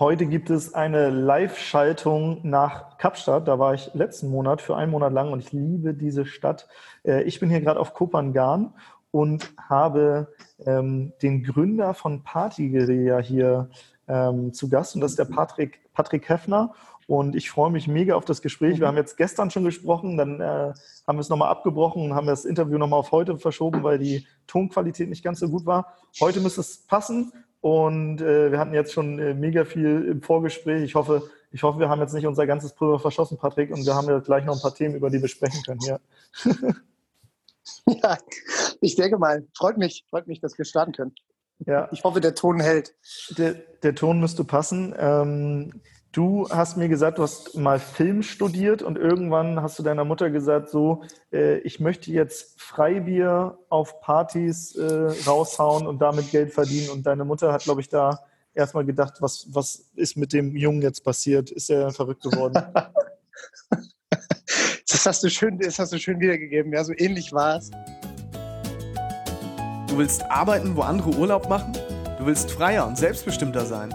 Heute gibt es eine Live-Schaltung nach Kapstadt. Da war ich letzten Monat für einen Monat lang und ich liebe diese Stadt. Äh, ich bin hier gerade auf Kopangan und habe ähm, den Gründer von Partygeria hier ähm, zu Gast und das ist der Patrick, Patrick Heffner. Und ich freue mich mega auf das Gespräch. Wir haben jetzt gestern schon gesprochen, dann äh, haben wir es nochmal abgebrochen und haben das Interview nochmal auf heute verschoben, weil die Tonqualität nicht ganz so gut war. Heute müsste es passen und äh, wir hatten jetzt schon äh, mega viel im Vorgespräch. Ich hoffe, ich hoffe, wir haben jetzt nicht unser ganzes Pulver verschossen, Patrick, und wir haben ja gleich noch ein paar Themen, über die wir sprechen können. Ja. ja, ich denke mal, freut mich, freut mich, dass wir starten können. Ja. Ich hoffe, der Ton hält. Der, der Ton müsste passen. Ähm, Du hast mir gesagt, du hast mal Film studiert und irgendwann hast du deiner Mutter gesagt, so, äh, ich möchte jetzt Freibier auf Partys äh, raushauen und damit Geld verdienen. Und deine Mutter hat, glaube ich, da erstmal gedacht, was, was ist mit dem Jungen jetzt passiert? Ist er verrückt geworden? das, hast du schön, das hast du schön wiedergegeben. Ja, so ähnlich war es. Du willst arbeiten, wo andere Urlaub machen? Du willst freier und selbstbestimmter sein?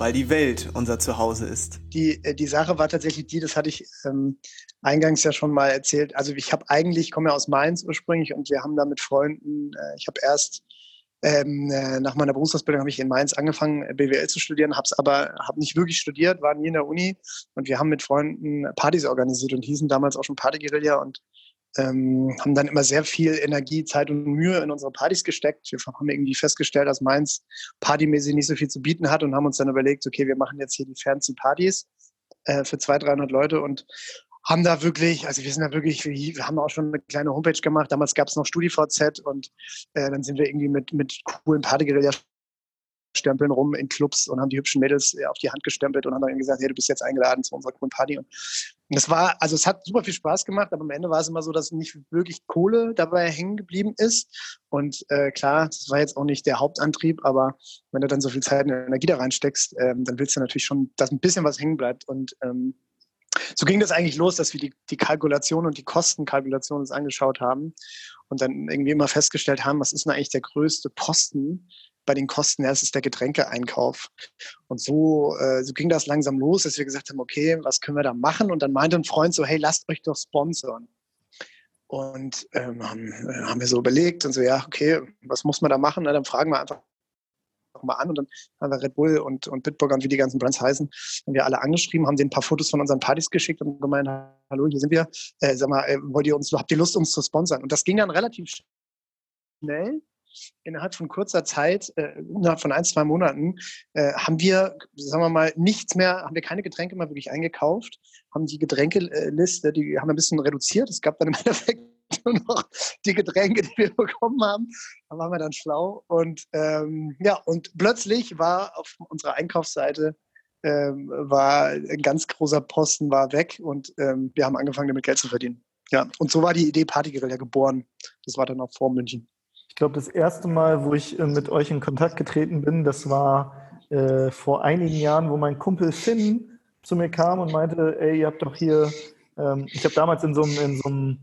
weil die Welt unser Zuhause ist. Die, äh, die Sache war tatsächlich die, das hatte ich ähm, eingangs ja schon mal erzählt. Also ich habe eigentlich, ich komme ja aus Mainz ursprünglich und wir haben da mit Freunden, äh, ich habe erst ähm, äh, nach meiner Berufsausbildung habe ich in Mainz angefangen, äh, BWL zu studieren, habe es aber hab nicht wirklich studiert, war nie in der Uni und wir haben mit Freunden Partys organisiert und hießen damals auch schon Partyguerilla und ähm, haben dann immer sehr viel Energie, Zeit und Mühe in unsere Partys gesteckt. Wir haben irgendwie festgestellt, dass Mainz partymäßig nicht so viel zu bieten hat und haben uns dann überlegt, okay, wir machen jetzt hier die fernsten Partys äh, für 200, 300 Leute und haben da wirklich, also wir sind da wirklich, wir haben auch schon eine kleine Homepage gemacht. Damals gab es noch StudiVZ und äh, dann sind wir irgendwie mit, mit coolen Partyguerilla stempeln rum in Clubs und haben die hübschen Mädels äh, auf die Hand gestempelt und haben dann gesagt, hey, du bist jetzt eingeladen zu unserer coolen Party. Und das war, also es hat super viel Spaß gemacht, aber am Ende war es immer so, dass nicht wirklich Kohle dabei hängen geblieben ist. Und äh, klar, das war jetzt auch nicht der Hauptantrieb, aber wenn du dann so viel Zeit und Energie da reinsteckst, ähm, dann willst du natürlich schon, dass ein bisschen was hängen bleibt. Und ähm, so ging das eigentlich los, dass wir die, die Kalkulation und die Kostenkalkulation uns angeschaut haben und dann irgendwie immer festgestellt haben, was ist denn eigentlich der größte Posten bei den Kosten, ja, ist der Getränkeeinkauf. Und so, äh, so ging das langsam los, dass wir gesagt haben, okay, was können wir da machen? Und dann meinte ein Freund so, hey, lasst euch doch sponsern. Und ähm, haben, äh, haben wir so überlegt und so, ja, okay, was muss man da machen? Na, dann fragen wir einfach mal an und dann haben wir Red Bull und, und Bitburger und wie die ganzen Brands heißen, haben wir alle angeschrieben, haben denen ein paar Fotos von unseren Partys geschickt und gemeint, hallo, hier sind wir, äh, sag mal, äh, wollt ihr uns, habt ihr Lust, uns zu sponsern? Und das ging dann relativ schnell innerhalb von kurzer Zeit, äh, innerhalb von ein, zwei Monaten, äh, haben wir, sagen wir mal, nichts mehr, haben wir keine Getränke mehr wirklich eingekauft, haben die Getränkeliste, die haben wir ein bisschen reduziert. Es gab dann im Endeffekt nur noch die Getränke, die wir bekommen haben. Da waren wir dann schlau. Und ähm, ja, und plötzlich war auf unserer Einkaufsseite ähm, war ein ganz großer Posten war weg und ähm, wir haben angefangen, damit Geld zu verdienen. Ja, und so war die Idee Partygrill ja geboren. Das war dann auch vor München. Ich glaube, das erste Mal, wo ich äh, mit euch in Kontakt getreten bin, das war äh, vor einigen Jahren, wo mein Kumpel Finn zu mir kam und meinte, ey, ihr habt doch hier, ähm, ich habe damals in so einem, in so einem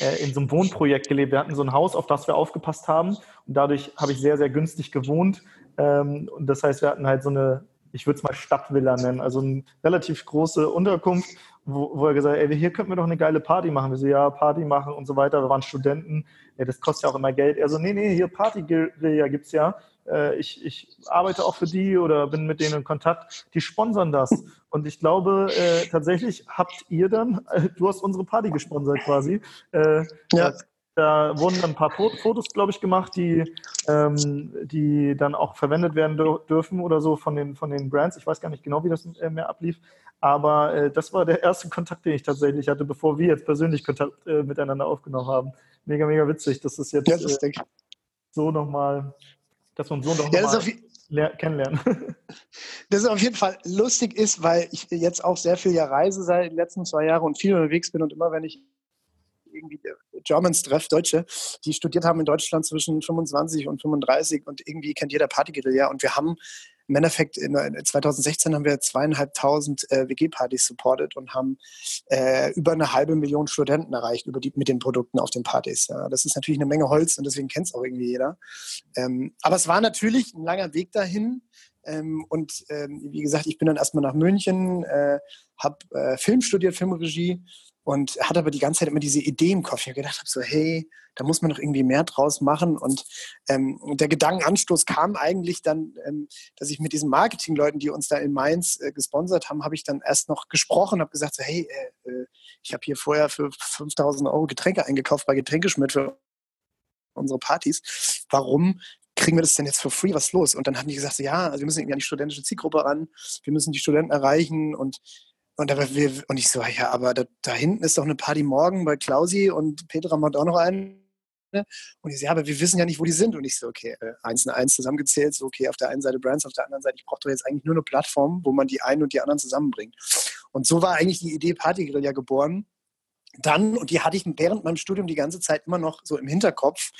äh, in so einem Wohnprojekt gelebt. Wir hatten so ein Haus, auf das wir aufgepasst haben. Und dadurch habe ich sehr, sehr günstig gewohnt. Ähm, und das heißt, wir hatten halt so eine, ich würde es mal Stadtvilla nennen, also eine relativ große Unterkunft wo, wo er gesagt hat, ey, hier könnten wir doch eine geile Party machen. Wir so, ja, Party machen und so weiter. Wir waren Studenten. Ja, das kostet ja auch immer Geld. Er so, nee, nee, hier Party-Guerilla gibt's ja. Äh, ich, ich arbeite auch für die oder bin mit denen in Kontakt. Die sponsern das. Und ich glaube, äh, tatsächlich habt ihr dann, äh, du hast unsere Party gesponsert quasi. Äh, ja. Da wurden dann ein paar Fotos, glaube ich, gemacht, die, ähm, die dann auch verwendet werden dürfen oder so von den, von den Brands. Ich weiß gar nicht genau, wie das äh, mehr ablief. Aber äh, das war der erste Kontakt, den ich tatsächlich hatte, bevor wir jetzt persönlich Kontakt äh, miteinander aufgenommen haben. Mega, mega witzig. Das ist jetzt ja, das äh, so nochmal, dass man so nochmal. Ja, kennenlernen. Das ist auf jeden Fall lustig ist, weil ich jetzt auch sehr viel ja reise seit den letzten zwei Jahren und viel unterwegs bin und immer wenn ich irgendwie Germans treffe, Deutsche, die studiert haben in Deutschland zwischen 25 und 35 und irgendwie kennt jeder Partyguerilla und wir haben im Endeffekt in 2016 haben wir zweieinhalbtausend äh, WG-Partys supportet und haben äh, über eine halbe Million Studenten erreicht über die, mit den Produkten auf den Partys. Ja, das ist natürlich eine Menge Holz und deswegen kennt es auch irgendwie jeder. Ähm, aber es war natürlich ein langer Weg dahin. Ähm, und ähm, wie gesagt, ich bin dann erstmal nach München, äh, habe äh, Film studiert, Filmregie und hatte aber die ganze Zeit immer diese Idee im Kopf. Ich gedacht habe so, hey, da muss man doch irgendwie mehr draus machen. Und ähm, der Gedankenanstoß kam eigentlich dann, ähm, dass ich mit diesen Marketingleuten, die uns da in Mainz äh, gesponsert haben, habe ich dann erst noch gesprochen, habe gesagt so, hey, äh, äh ich habe hier vorher für 5000 Euro Getränke eingekauft bei Getränkeschmidt für unsere Partys. Warum kriegen wir das denn jetzt for free? Was ist los? Und dann haben die gesagt, so, ja, also wir müssen irgendwie an die studentische Zielgruppe ran, wir müssen die Studenten erreichen und und, aber wir, und ich so, ja, aber da, da, hinten ist doch eine Party morgen bei Klausi und Petra macht auch noch einen. Und ich so, ja, aber wir wissen ja nicht, wo die sind. Und ich so, okay, äh, eins und eins zusammengezählt, so, okay, auf der einen Seite Brands, auf der anderen Seite, ich brauche doch jetzt eigentlich nur eine Plattform, wo man die einen und die anderen zusammenbringt. Und so war eigentlich die Idee Partygrill ja geboren. Dann, und die hatte ich während meinem Studium die ganze Zeit immer noch so im Hinterkopf.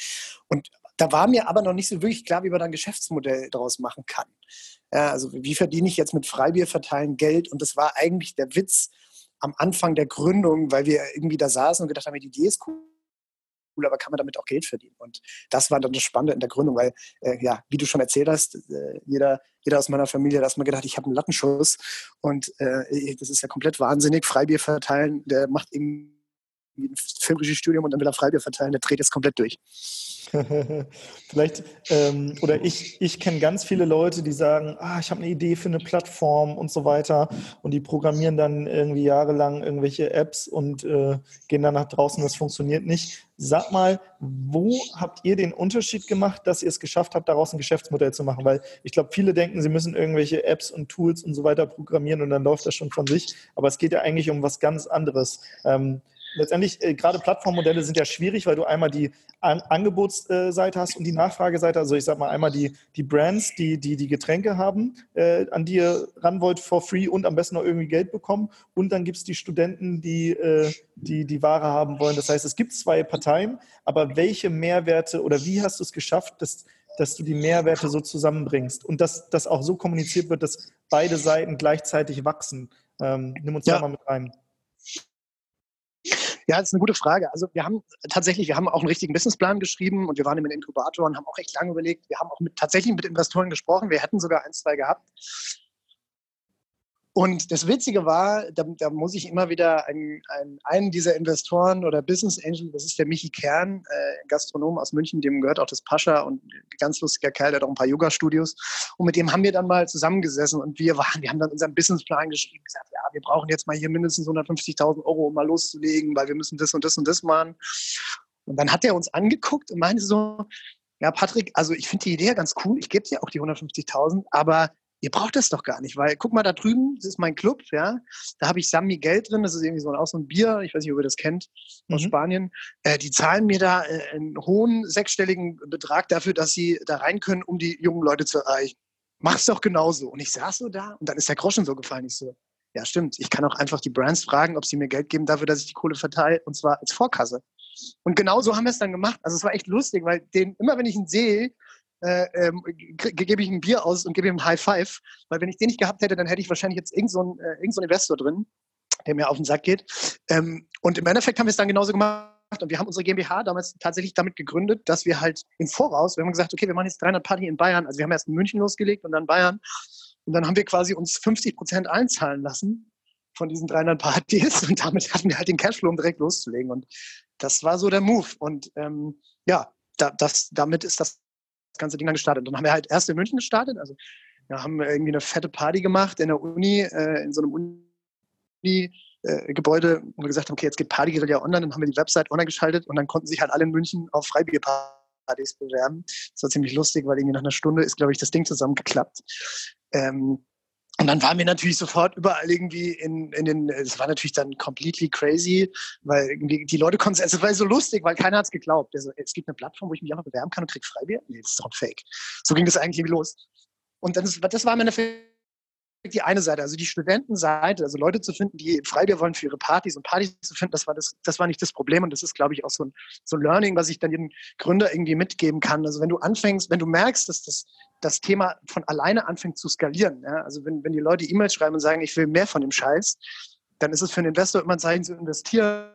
Und da war mir aber noch nicht so wirklich klar, wie man da ein Geschäftsmodell daraus machen kann. Ja, also wie verdiene ich jetzt mit Freibier verteilen Geld? Und das war eigentlich der Witz am Anfang der Gründung, weil wir irgendwie da saßen und gedacht haben, die Idee ist cool, aber kann man damit auch Geld verdienen? Und das war dann das Spannende in der Gründung, weil, äh, ja, wie du schon erzählt hast, äh, jeder, jeder aus meiner Familie hat erstmal gedacht, ich habe einen Lattenschuss und äh, das ist ja komplett wahnsinnig. Freibier verteilen, der macht irgendwie ein Filmregiestudium und dann will er Freibier verteilen, der dreht jetzt komplett durch. Vielleicht, ähm, oder ich, ich kenne ganz viele Leute, die sagen, ah, ich habe eine Idee für eine Plattform und so weiter und die programmieren dann irgendwie jahrelang irgendwelche Apps und äh, gehen dann nach draußen, das funktioniert nicht. Sag mal, wo habt ihr den Unterschied gemacht, dass ihr es geschafft habt, daraus ein Geschäftsmodell zu machen? Weil ich glaube, viele denken, sie müssen irgendwelche Apps und Tools und so weiter programmieren und dann läuft das schon von sich. Aber es geht ja eigentlich um was ganz anderes. Ähm, letztendlich, äh, gerade Plattformmodelle sind ja schwierig, weil du einmal die An Angebotsseite hast und die Nachfrageseite. Also ich sag mal einmal die, die Brands, die, die die Getränke haben, äh, an die ihr ran wollt for free und am besten noch irgendwie Geld bekommen. Und dann gibt es die Studenten, die, äh, die die Ware haben wollen. Das heißt, es gibt zwei Parteien, aber welche Mehrwerte oder wie hast du es geschafft, dass, dass du die Mehrwerte so zusammenbringst und dass das auch so kommuniziert wird, dass beide Seiten gleichzeitig wachsen? Ähm, nimm uns ja. da mal mit rein. Ja, das ist eine gute Frage. Also wir haben tatsächlich, wir haben auch einen richtigen Businessplan geschrieben und wir waren im Inkubator und haben auch echt lange überlegt. Wir haben auch mit, tatsächlich mit Investoren gesprochen. Wir hätten sogar ein, zwei gehabt. Und das Witzige war, da, da muss ich immer wieder einen, einen, einen, dieser Investoren oder Business Angel, das ist der Michi Kern, äh, Gastronom aus München, dem gehört auch das Pascha und ganz lustiger Kerl, der hat auch ein paar Yoga-Studios. Und mit dem haben wir dann mal zusammengesessen und wir waren, wir haben dann unseren Businessplan geschrieben, gesagt, ja, wir brauchen jetzt mal hier mindestens 150.000 Euro, um mal loszulegen, weil wir müssen das und das und das machen. Und dann hat er uns angeguckt und meinte so, ja, Patrick, also ich finde die Idee ganz cool, ich gebe dir auch die 150.000, aber ihr braucht das doch gar nicht, weil guck mal da drüben, das ist mein Club, ja, da habe ich San Miguel drin, das ist irgendwie so ein, auch so ein Bier, ich weiß nicht, ob ihr das kennt, aus mhm. Spanien. Äh, die zahlen mir da äh, einen hohen sechsstelligen Betrag dafür, dass sie da rein können, um die jungen Leute zu erreichen. Mach's doch genauso. Und ich saß so da und dann ist der Groschen so gefallen. Ich so, ja stimmt, ich kann auch einfach die Brands fragen, ob sie mir Geld geben dafür, dass ich die Kohle verteile und zwar als Vorkasse. Und genau so haben wir es dann gemacht. Also es war echt lustig, weil den, immer wenn ich ihn sehe, äh, ähm, gebe ich ein Bier aus und gebe ihm ein High Five. Weil wenn ich den nicht gehabt hätte, dann hätte ich wahrscheinlich jetzt irgendeinen so äh, irgend so Investor drin, der mir auf den Sack geht. Ähm, und im Endeffekt haben wir es dann genauso gemacht. Und wir haben unsere GmbH damals tatsächlich damit gegründet, dass wir halt im Voraus, wir haben gesagt, okay, wir machen jetzt 300 Party in Bayern. Also wir haben erst in München losgelegt und dann Bayern. Und dann haben wir quasi uns 50 Prozent einzahlen lassen von diesen 300 Partys und damit hatten wir halt den Cashflow, um direkt loszulegen. Und das war so der Move. Und ähm, ja, da, das, damit ist das ganze Ding dann gestartet. Und dann haben wir halt erst in München gestartet. Also ja, haben wir irgendwie eine fette Party gemacht in der Uni, äh, in so einem Uni-Gebäude, äh, wo wir gesagt haben, okay, jetzt geht Party ja online. Dann haben wir die Website online geschaltet und dann konnten sich halt alle in München auf Freibierpartys bewerben. Das war ziemlich lustig, weil irgendwie nach einer Stunde ist, glaube ich, das Ding zusammengeklappt. Ähm, und dann waren wir natürlich sofort überall irgendwie in, in den, es war natürlich dann completely crazy, weil irgendwie die Leute konnten es, es war so lustig, weil keiner hat es geglaubt. Also, es gibt eine Plattform, wo ich mich einfach bewerben kann und krieg Freibier. Nee, das ist doch fake. So ging das eigentlich los. Und das, das war im Endeffekt die eine Seite, also die Studentenseite, also Leute zu finden, die Freibier wollen für ihre Partys und Partys zu finden, das war das, das war nicht das Problem und das ist, glaube ich, auch so ein, so ein Learning, was ich dann jedem Gründer irgendwie mitgeben kann. Also wenn du anfängst, wenn du merkst, dass das, das Thema von alleine anfängt zu skalieren, ja, also wenn, wenn die Leute E-Mails schreiben und sagen, ich will mehr von dem Scheiß, dann ist es für einen Investor immer ein Zeichen zu investieren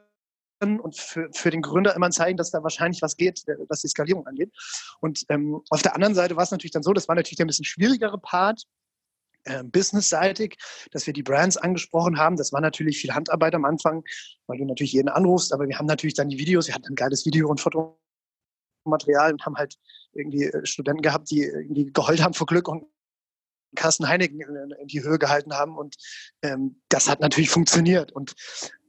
und für, für den Gründer immer ein Zeichen, dass da wahrscheinlich was geht, was die Skalierung angeht. Und ähm, auf der anderen Seite war es natürlich dann so, das war natürlich der ein bisschen schwierigere Part, äh, businessseitig, dass wir die Brands angesprochen haben. Das war natürlich viel Handarbeit am Anfang, weil du natürlich jeden anrufst, aber wir haben natürlich dann die Videos, wir hatten ein geiles Video und Fotomaterial und haben halt irgendwie äh, Studenten gehabt, die irgendwie geheult haben vor Glück und Carsten Heineken in die Höhe gehalten haben. Und ähm, das hat natürlich funktioniert. Und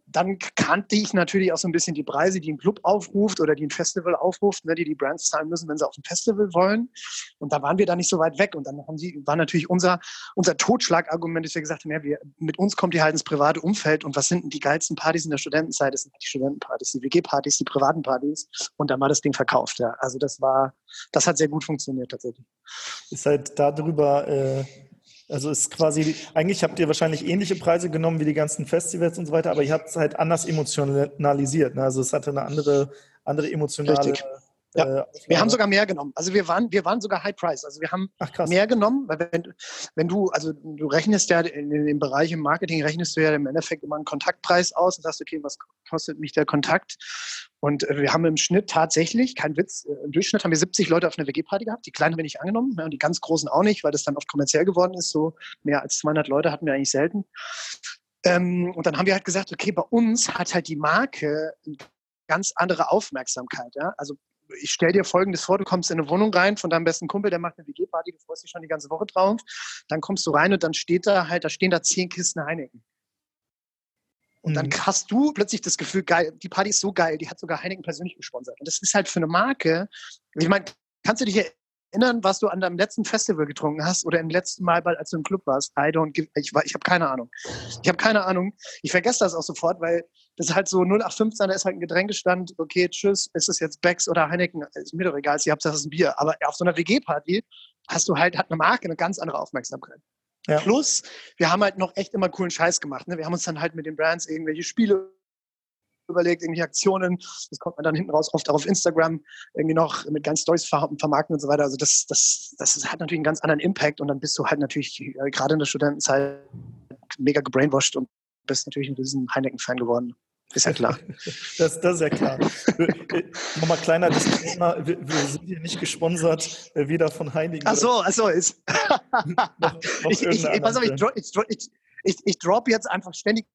dann kannte ich natürlich auch so ein bisschen die Preise, die ein Club aufruft oder die ein Festival aufruft, ne, die die Brands zahlen müssen, wenn sie auf ein Festival wollen. Und da waren wir da nicht so weit weg. Und dann haben sie, war natürlich unser, unser Totschlagargument, dass wir gesagt haben, ja, wir, mit uns kommt ihr halt ins private Umfeld. Und was sind denn die geilsten Partys in der Studentenzeit? Das sind die Studentenpartys, die WG-Partys, die privaten Partys. Und dann war das Ding verkauft. Ja. Also das war, das hat sehr gut funktioniert tatsächlich. Ist halt darüber äh also ist quasi, eigentlich habt ihr wahrscheinlich ähnliche Preise genommen wie die ganzen Festivals und so weiter, aber ihr habt es halt anders emotionalisiert. Ne? Also es hatte eine andere, andere emotionale Richtig. Ja, äh, wir haben sogar mehr genommen. Also wir waren, wir waren sogar High Price. Also wir haben Ach, mehr genommen, weil wenn, wenn du, also du rechnest ja in, in dem Bereich im Marketing, rechnest du ja im Endeffekt immer einen Kontaktpreis aus und sagst, okay, was kostet mich der Kontakt? Und äh, wir haben im Schnitt tatsächlich, kein Witz, äh, im Durchschnitt haben wir 70 Leute auf einer WG-Party gehabt. Die kleinen haben wir nicht angenommen ja, und die ganz großen auch nicht, weil das dann oft kommerziell geworden ist. So mehr als 200 Leute hatten wir eigentlich selten. Ähm, und dann haben wir halt gesagt, okay, bei uns hat halt die Marke ganz andere Aufmerksamkeit. Ja? Also ich stell dir folgendes vor, du kommst in eine Wohnung rein von deinem besten Kumpel, der macht eine WG-Party, du freust dich schon die ganze Woche drauf. Dann kommst du rein und dann steht da halt, da stehen da zehn Kisten Heineken. Und dann mhm. hast du plötzlich das Gefühl, geil, die Party ist so geil, die hat sogar Heineken persönlich gesponsert. Und das ist halt für eine Marke, ich meine, kannst du dich erinnern, was du an deinem letzten Festival getrunken hast oder im letzten Mal, als du im Club warst? I don't give, ich, ich habe keine Ahnung. Ich habe keine Ahnung. Ich vergesse das auch sofort, weil das ist halt so 0815, da ist halt ein Getränkestand, okay, tschüss, ist es jetzt Becks oder Heineken, ist mir doch egal, ihr habt das ist ein Bier. Aber auf so einer WG-Party hast du halt, hat eine Marke eine ganz andere Aufmerksamkeit. Ja. Plus, wir haben halt noch echt immer coolen Scheiß gemacht. Ne? Wir haben uns dann halt mit den Brands irgendwelche Spiele überlegt, irgendwelche Aktionen. Das kommt man dann hinten raus oft auch auf Instagram irgendwie noch mit ganz Stories vermarkten und so weiter. Also das, das, das hat natürlich einen ganz anderen Impact und dann bist du halt natürlich äh, gerade in der Studentenzeit mega gebrainwashed und bist natürlich ein riesen Heineken-Fan geworden. Ist ja klar. das, das ist ja klar. Nochmal kleiner Disclaimer, wir, wir, sind hier nicht gesponsert, äh, weder von Heineken. Ach so, ach so ist. noch, noch ich, ich, ich, pass auf, ich, ich, ich, ich drop jetzt einfach ständig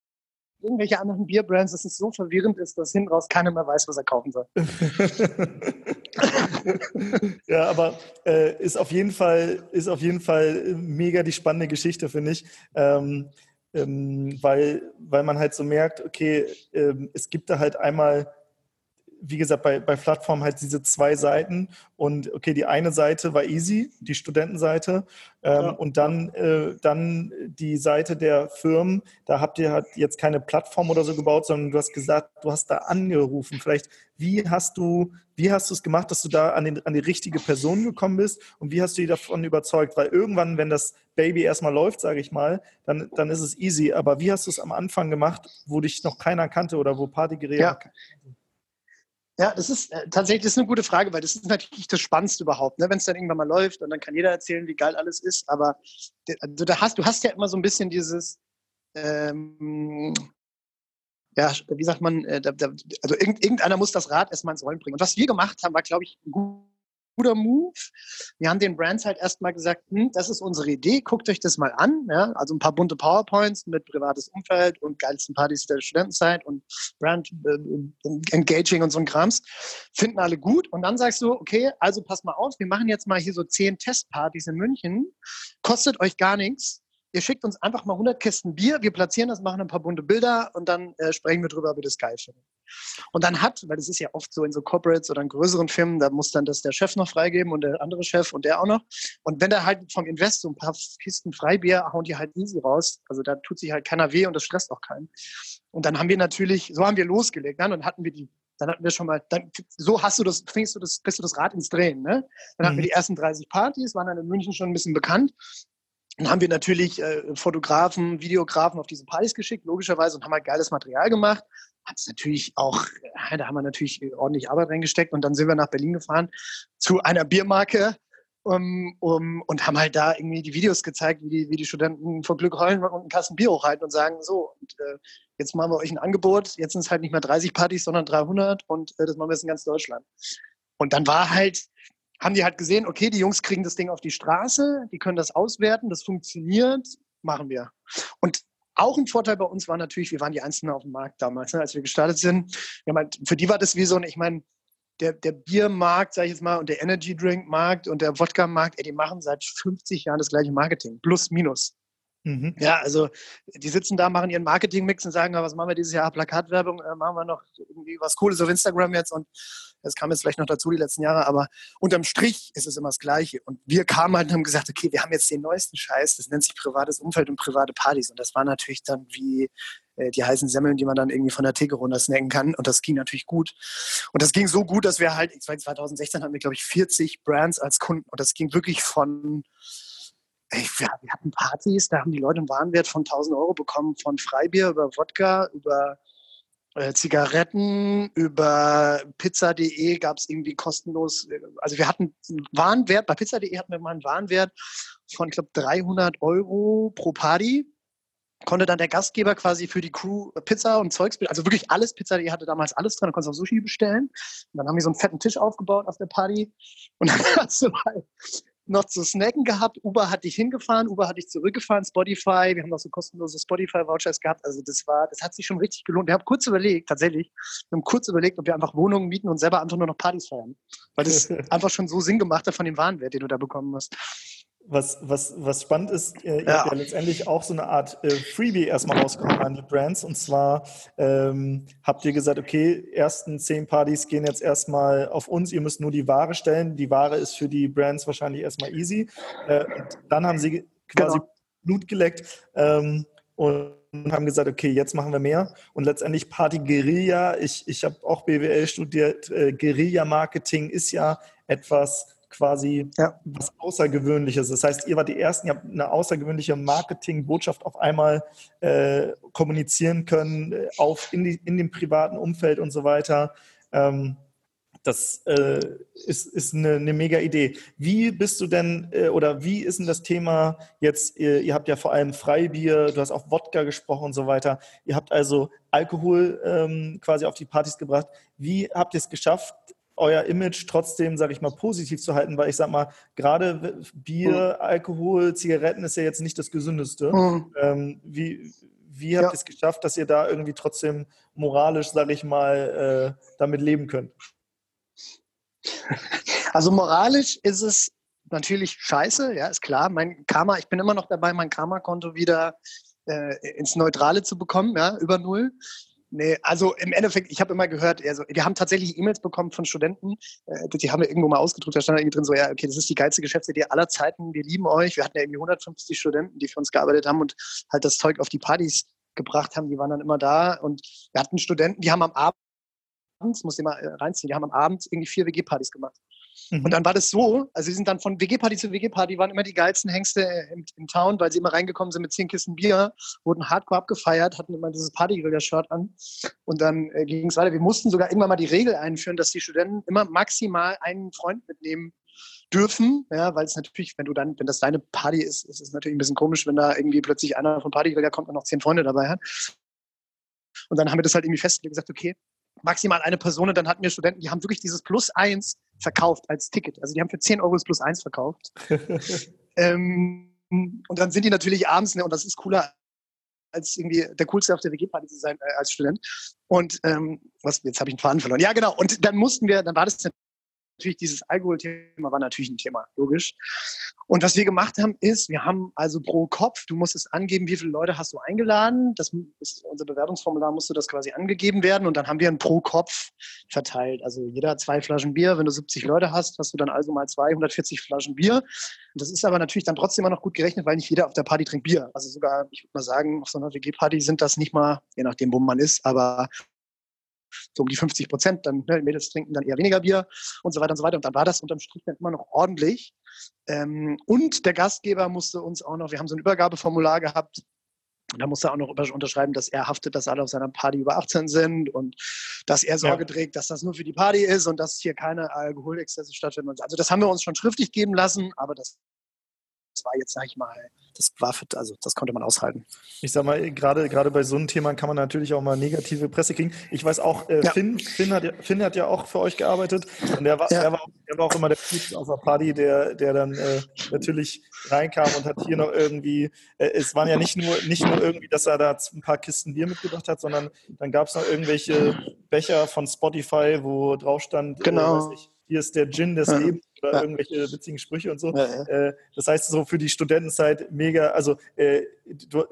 irgendwelche anderen Bierbrands, dass es so verwirrend ist, dass hinten raus keiner mehr weiß, was er kaufen soll. ja, aber äh, ist auf jeden Fall ist auf jeden Fall mega die spannende Geschichte, finde ich. Ähm, ähm, weil, weil man halt so merkt, okay, ähm, es gibt da halt einmal wie gesagt, bei, bei Plattform halt diese zwei Seiten. Und okay, die eine Seite war easy, die Studentenseite. Ähm, ja. Und dann, äh, dann die Seite der Firmen, da habt ihr halt jetzt keine Plattform oder so gebaut, sondern du hast gesagt, du hast da angerufen. Vielleicht, wie hast du, wie hast du es gemacht, dass du da an, den, an die richtige Person gekommen bist und wie hast du die davon überzeugt? Weil irgendwann, wenn das Baby erstmal läuft, sage ich mal, dann, dann ist es easy. Aber wie hast du es am Anfang gemacht, wo dich noch keiner kannte oder wo Partygeräte ja. Ja, das ist äh, tatsächlich das ist eine gute Frage, weil das ist natürlich das Spannendste überhaupt, ne? wenn es dann irgendwann mal läuft und dann kann jeder erzählen, wie geil alles ist. Aber also da hast, du hast ja immer so ein bisschen dieses, ähm, ja, wie sagt man, äh, da, da, also irgendeiner muss das Rad erstmal ins Rollen bringen. Und was wir gemacht haben, war, glaube ich, gut guter Move. Wir haben den Brands halt erstmal gesagt, hm, das ist unsere Idee, guckt euch das mal an. Ja? Also ein paar bunte PowerPoints mit privates Umfeld und geilsten Partys der Studentenzeit und Brand äh, Engaging und so ein Krams. Finden alle gut. Und dann sagst du, okay, also pass mal auf, wir machen jetzt mal hier so zehn Testpartys in München. Kostet euch gar nichts. Ihr schickt uns einfach mal 100 Kisten Bier, wir platzieren das, machen ein paar bunte Bilder und dann äh, sprechen wir drüber, ob wir das geil finden. Und dann hat, weil das ist ja oft so in so Corporates oder in größeren Firmen, da muss dann das der Chef noch freigeben und der andere Chef und der auch noch. Und wenn der halt vom Invest so ein paar Kisten Freibier hauen die halt easy raus. Also da tut sich halt keiner weh und das stresst auch keinen. Und dann haben wir natürlich, so haben wir losgelegt. Ne? Dann hatten wir die dann hatten wir schon mal, dann, so hast du das, fängst du das, bist du das Rad ins Drehen, ne? Dann hatten wir Mhm. die ersten 30 Partys, waren dann in München schon ein bisschen bekannt. Dann haben wir natürlich äh, Fotografen, Videografen auf diese Partys geschickt, logischerweise, und haben halt geiles Material gemacht. Hat es natürlich auch, äh, da haben wir natürlich ordentlich Arbeit reingesteckt und dann sind wir nach Berlin gefahren zu einer Biermarke um, um, und haben halt da irgendwie die Videos gezeigt, wie die, wie die Studenten vor Glück heulen und einen Kasten Bier hochhalten und sagen, so, und, äh, jetzt machen wir euch ein Angebot, jetzt sind es halt nicht mehr 30 Partys, sondern 300 und äh, das machen wir jetzt in ganz Deutschland. Und dann war halt, haben die halt gesehen, okay, die Jungs kriegen das Ding auf die Straße, die können das auswerten, das funktioniert, machen wir. Und auch ein Vorteil bei uns war natürlich, wir waren die Einzelnen auf dem Markt damals, ne, als wir gestartet sind. Wir halt, für die war das wie so ein, ich meine, der, der Biermarkt, sage ich jetzt mal, und der Energy Drink Markt und der Wodka Markt, ey, die machen seit 50 Jahren das gleiche Marketing, plus minus. Mhm. Ja, also die sitzen da, machen ihren Marketing-Mix und sagen, was machen wir dieses Jahr? Plakatwerbung, äh, machen wir noch irgendwie was Cooles auf Instagram jetzt und das kam jetzt vielleicht noch dazu die letzten Jahre, aber unterm Strich ist es immer das Gleiche. Und wir kamen halt und haben gesagt, okay, wir haben jetzt den neuesten Scheiß, das nennt sich privates Umfeld und private Partys. Und das war natürlich dann wie äh, die heißen Semmeln, die man dann irgendwie von der Theke runter snacken kann. Und das ging natürlich gut. Und das ging so gut, dass wir halt, 2016 hatten wir, glaube ich, 40 Brands als Kunden. Und das ging wirklich von Ey, wir, wir hatten Partys, da haben die Leute einen Warenwert von 1000 Euro bekommen, von Freibier über Wodka, über äh, Zigaretten, über pizza.de gab es irgendwie kostenlos, äh, also wir hatten einen Warenwert, bei pizza.de hatten wir mal einen Warenwert von, ich glaube, 300 Euro pro Party. Konnte dann der Gastgeber quasi für die Crew Pizza und Zeugs, also wirklich alles, Pizza.de hatte damals alles drin, da konntest du auch Sushi bestellen. Und dann haben wir so einen fetten Tisch aufgebaut auf der Party und dann hast du halt noch zu snacken gehabt. Uber hat dich hingefahren, Uber hat dich zurückgefahren, Spotify. Wir haben noch so kostenlose Spotify-Vouchers gehabt. Also das war, das hat sich schon richtig gelohnt. Wir haben kurz überlegt, tatsächlich, wir haben kurz überlegt, ob wir einfach Wohnungen mieten und selber einfach nur noch Partys feiern. Weil das einfach schon so Sinn gemacht hat von dem Warenwert, den du da bekommen hast. Was, was, was spannend ist, äh, ihr Ja. habt ja letztendlich auch so eine Art äh, Freebie erstmal rausgehauen an die Brands. Und zwar ähm, habt ihr gesagt, okay, ersten zehn Partys gehen jetzt erstmal auf uns, ihr müsst nur die Ware stellen. Die Ware ist für die Brands wahrscheinlich erstmal easy. Äh, und dann haben sie quasi Genau. Blut geleckt ähm, und haben gesagt, okay, jetzt machen wir mehr. Und letztendlich Party Guerilla, ich, ich habe auch BWL studiert, äh, Guerilla-Marketing ist ja etwas quasi Ja. was Außergewöhnliches. Das heißt, ihr wart die Ersten, ihr habt eine außergewöhnliche Marketingbotschaft auf einmal äh, kommunizieren können, äh, auf in, die, in dem privaten Umfeld und so weiter. Ähm, das äh, ist, ist eine, eine mega Idee. Wie bist du denn äh, oder wie ist denn das Thema jetzt? Ihr, ihr habt ja vor allem Freibier, du hast auch Wodka gesprochen und so weiter. Ihr habt also Alkohol ähm, quasi auf die Partys gebracht. Wie habt ihr es geschafft, euer Image trotzdem, sage ich mal, positiv zu halten? Weil ich sag mal, gerade Bier, Alkohol, Zigaretten ist ja jetzt nicht das Gesündeste. Mhm. Ähm, wie, wie habt Ja. ihr es geschafft, dass ihr da irgendwie trotzdem moralisch, sage ich mal, äh, damit leben könnt? Also moralisch ist es natürlich scheiße, ja, ist klar. Mein Karma, ich bin immer noch dabei, mein Karma-Konto wieder äh, ins Neutrale zu bekommen, ja, über null. Nee, also im Endeffekt, ich habe immer gehört, also wir haben tatsächlich E-Mails bekommen von Studenten, äh, die haben wir irgendwo mal ausgedruckt, da stand irgendwie drin so, ja, okay, das ist die geilste Geschäftsidee aller Zeiten, wir lieben euch. Wir hatten ja irgendwie 150 Studenten, die für uns gearbeitet haben und halt das Zeug auf die Partys gebracht haben, die waren dann immer da und wir hatten Studenten, die haben am Abend, muss ich mal äh, reinziehen, die haben am Abend irgendwie vier WG-Partys gemacht. Mhm. Und dann war das so, also sie sind dann von WG-Party zu WG-Party, waren immer die geilsten Hengste im, im Town, weil sie immer reingekommen sind mit zehn Kisten Bier, wurden hardcore abgefeiert, hatten immer dieses Partygrilder-Shirt an und dann äh, ging es weiter. Wir mussten sogar irgendwann mal die Regel einführen, dass die Studenten immer maximal einen Freund mitnehmen dürfen, ja, weil es natürlich, wenn du dann, wenn das deine Party ist, ist es natürlich ein bisschen komisch, wenn da irgendwie plötzlich einer von Partygrilder kommt und noch zehn Freunde dabei hat. Und dann haben wir das halt irgendwie festgelegt, gesagt, okay, maximal eine Person und dann hatten wir Studenten, die haben wirklich dieses Plus eins verkauft als Ticket. Also die haben für 10 Euro das Plus eins verkauft. ähm, und dann sind die natürlich abends, ne, und das ist cooler als irgendwie der coolste auf der WG-Party zu sein äh, als Student. Und ähm, was, jetzt habe ich einen Faden verloren. Ja, genau. Und dann mussten wir, dann war das natürlich dieses Alkoholthema war natürlich ein Thema, logisch. Und was wir gemacht haben, ist, wir haben also pro Kopf, du musstest angeben, wie viele Leute hast du eingeladen. Das ist unser Bewertungsformular, musste das quasi angegeben werden. Und dann haben wir ein pro Kopf verteilt. Also jeder zwei Flaschen Bier. Wenn du 70 Leute hast, hast du dann also mal 240 Flaschen Bier. Und das ist aber natürlich dann trotzdem immer noch gut gerechnet, weil nicht jeder auf der Party trinkt Bier. Also sogar, ich würde mal sagen, auf so einer WG-Party sind das nicht mal, je nachdem, wo man ist, aber so um die 50 Prozent, dann ne, Mädels trinken dann eher weniger Bier und so weiter und so weiter. Und dann war das unterm Strich dann immer noch ordentlich. Ähm, und der Gastgeber musste uns auch noch, wir haben so ein Übergabeformular gehabt, und da musste er auch noch unterschreiben, dass er haftet, dass alle auf seiner Party über 18 sind und dass er Sorge ja. trägt, dass das nur für die Party ist und dass hier keine Alkoholexzesse stattfinden. Also das haben wir uns schon schriftlich geben lassen, aber das das war jetzt, sag ich mal, das war für, also das konnte man aushalten. Ich sag mal, gerade, gerade bei so einem Thema kann man natürlich auch mal negative Presse kriegen. Ich weiß auch, äh, ja. Finn, Finn, hat, Finn hat ja auch für euch gearbeitet und der war, ja. der war, der war auch immer der Typ auf der Party, der, der dann äh, natürlich reinkam und hat hier noch irgendwie, äh, es waren ja nicht nur, nicht nur irgendwie, dass er da ein paar Kisten Bier mitgebracht hat, sondern dann gab es noch irgendwelche Becher von Spotify, wo drauf stand, äh, genau. Ich, hier ist der Gin des Lebens oder ja. irgendwelche witzigen Sprüche und so. Ja, ja. Äh, das heißt, so für die Studentenzeit mega, also äh, du,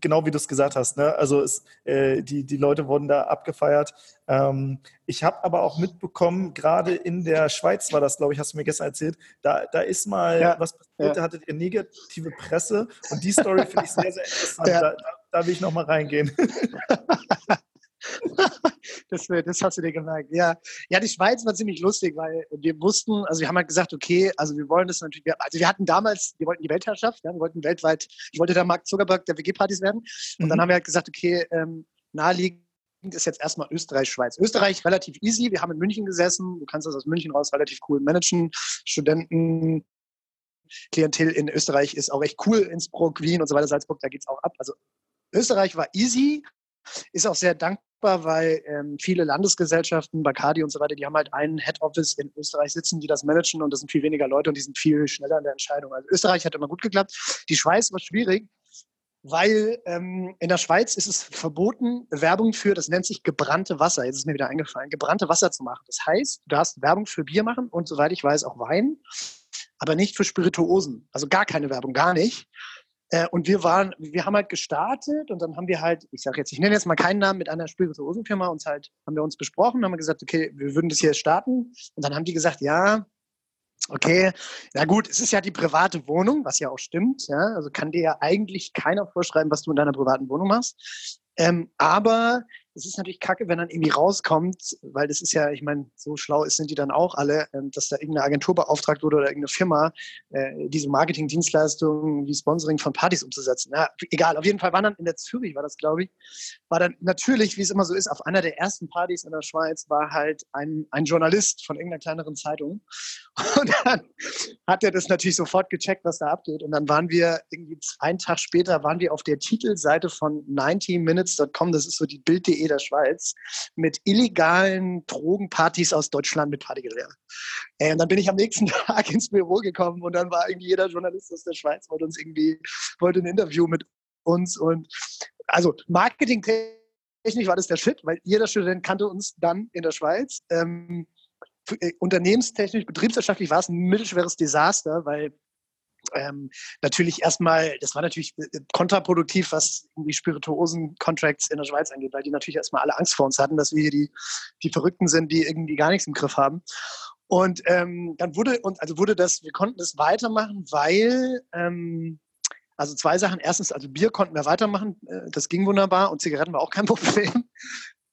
genau wie du es gesagt hast, ne? also es, äh, die, die Leute wurden da abgefeiert. Ähm, ich habe aber auch mitbekommen, gerade in der Schweiz war das, glaube ich, hast du mir gestern erzählt, da, da ist mal was passiert, da hattet ihr negative Presse und die Story finde ich sehr, sehr interessant. Da, da, da will ich nochmal reingehen. das, das hast du dir gemerkt. Ja. ja, die Schweiz war ziemlich lustig, weil wir wussten, also wir haben halt gesagt, okay, also wir wollen das natürlich, also wir hatten damals, wir wollten die Weltherrschaft, ja, wir wollten weltweit, ich wollte der Mark Zuckerberg der WG-Partys werden. Und mhm. dann haben wir halt gesagt, okay, ähm, naheliegend ist jetzt erstmal Österreich, Schweiz. Österreich relativ easy. Wir haben in München gesessen. Du kannst das aus München raus relativ cool managen. Studenten, Klientel in Österreich ist auch echt cool. Innsbruck, Wien und so weiter, Salzburg, da geht es auch ab. Also Österreich war easy, ist auch sehr dankbar weil ähm, viele Landesgesellschaften, Bacardi und so weiter, die haben halt einen Head Office in Österreich sitzen, die das managen und das sind viel weniger Leute und die sind viel schneller in der Entscheidung. Also Österreich hat immer gut geklappt. Die Schweiz war schwierig, weil ähm, in der Schweiz ist es verboten, Werbung für, das nennt sich gebrannte Wasser, jetzt ist mir wieder eingefallen, gebrannte Wasser zu machen. Das heißt, du darfst Werbung für Bier machen und soweit ich weiß auch Wein, aber nicht für Spirituosen. Also gar keine Werbung, gar nicht. Äh, und wir waren, wir haben halt gestartet und dann haben wir halt, ich sage jetzt, ich nenne jetzt mal keinen Namen mit einer Spirituosenfirma, uns halt, haben wir uns besprochen, haben gesagt, okay, wir würden das hier starten. Und dann haben die gesagt, ja, okay, na gut, es ist ja die private Wohnung, was ja auch stimmt, ja. Also kann dir ja eigentlich keiner vorschreiben, was du in deiner privaten Wohnung machst. Ähm, aber es ist natürlich kacke, wenn dann irgendwie rauskommt, weil das ist ja, ich meine, so schlau sind die dann auch alle, ähm, dass da irgendeine Agentur beauftragt wurde oder irgendeine Firma, äh, diese Marketingdienstleistungen wie Sponsoring von Partys umzusetzen. Ja, egal, auf jeden Fall war dann in der Zürich, war das, glaube ich, war dann natürlich, wie es immer so ist, auf einer der ersten Partys in der Schweiz war halt ein, ein Journalist von irgendeiner kleineren Zeitung. Und dann hat er das natürlich sofort gecheckt, was da abgeht. Und dann waren wir irgendwie einen Tag später, waren wir auf der Titelseite von 90minutes.com, das ist so die Bild.de der Schweiz mit illegalen Drogenpartys aus Deutschland mit Partygelehrer. Äh, und dann bin ich am nächsten Tag ins Büro gekommen und dann war irgendwie jeder Journalist aus der Schweiz wollte uns irgendwie wollte ein Interview mit uns und also marketingtechnisch war das der Shit, weil jeder Student kannte uns dann in der Schweiz. Ähm, äh, unternehmenstechnisch, betriebswirtschaftlich war es ein mittelschweres Desaster, weil ähm, natürlich erstmal, das war natürlich äh, kontraproduktiv, was die Spirituosen-Contracts in der Schweiz angeht, weil die natürlich erstmal alle Angst vor uns hatten, dass wir hier die, die Verrückten sind, die irgendwie gar nichts im Griff haben. Und ähm, dann wurde und also wurde das, wir konnten das weitermachen, weil ähm, also zwei Sachen. Erstens, also Bier konnten wir weitermachen, äh, das ging wunderbar und Zigaretten war auch kein Problem.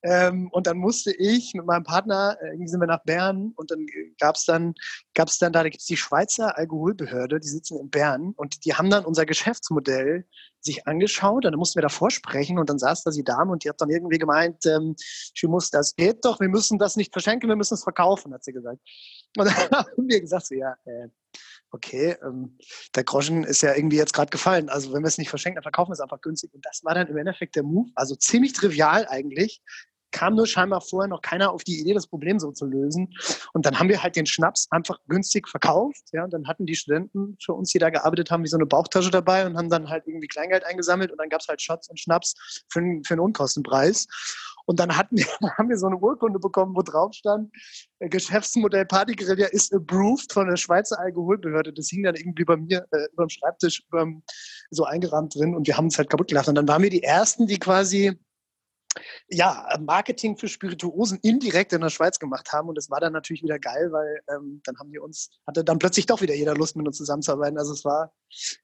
Ähm, und dann musste ich mit meinem Partner, äh, irgendwie sind wir nach Bern und dann gab es dann, gab's dann da, gibt es die Schweizer Alkoholbehörde, die sitzen in Bern und die haben dann unser Geschäftsmodell sich angeschaut und dann mussten wir da vorsprechen und dann saß da die Dame und die hat dann irgendwie gemeint, ähm, muss, das geht doch, wir müssen das nicht verschenken, wir müssen es verkaufen, hat sie gesagt. Und dann haben wir gesagt, so, ja, äh, okay, ähm, der Groschen ist ja irgendwie jetzt gerade gefallen. Also wenn wir es nicht verschenken, dann verkaufen wir es einfach günstig. Und das war dann im Endeffekt der Move. Also ziemlich trivial eigentlich kam nur scheinbar vorher noch keiner auf die Idee, das Problem so zu lösen. Und dann haben wir halt den Schnaps einfach günstig verkauft. Ja, und dann hatten die Studenten für uns, die da gearbeitet haben, wie so eine Bauchtasche dabei und haben dann halt irgendwie Kleingeld eingesammelt und dann gab es halt Shots und Schnaps für, für einen Unkostenpreis. Und dann hatten wir, haben wir so eine Urkunde bekommen, wo drauf stand, äh, Geschäftsmodell Partyguerilla ist approved von der Schweizer Alkoholbehörde. Das hing dann irgendwie bei mir äh, über dem Schreibtisch überm, so eingerahmt drin und wir haben uns halt kaputt gelacht. Und dann waren wir die Ersten, die quasi ja, Marketing für Spirituosen indirekt in der Schweiz gemacht haben. Und das war dann natürlich wieder geil, weil ähm, dann haben wir uns, hatte dann plötzlich doch wieder jeder Lust, mit uns zusammenzuarbeiten. Also es war,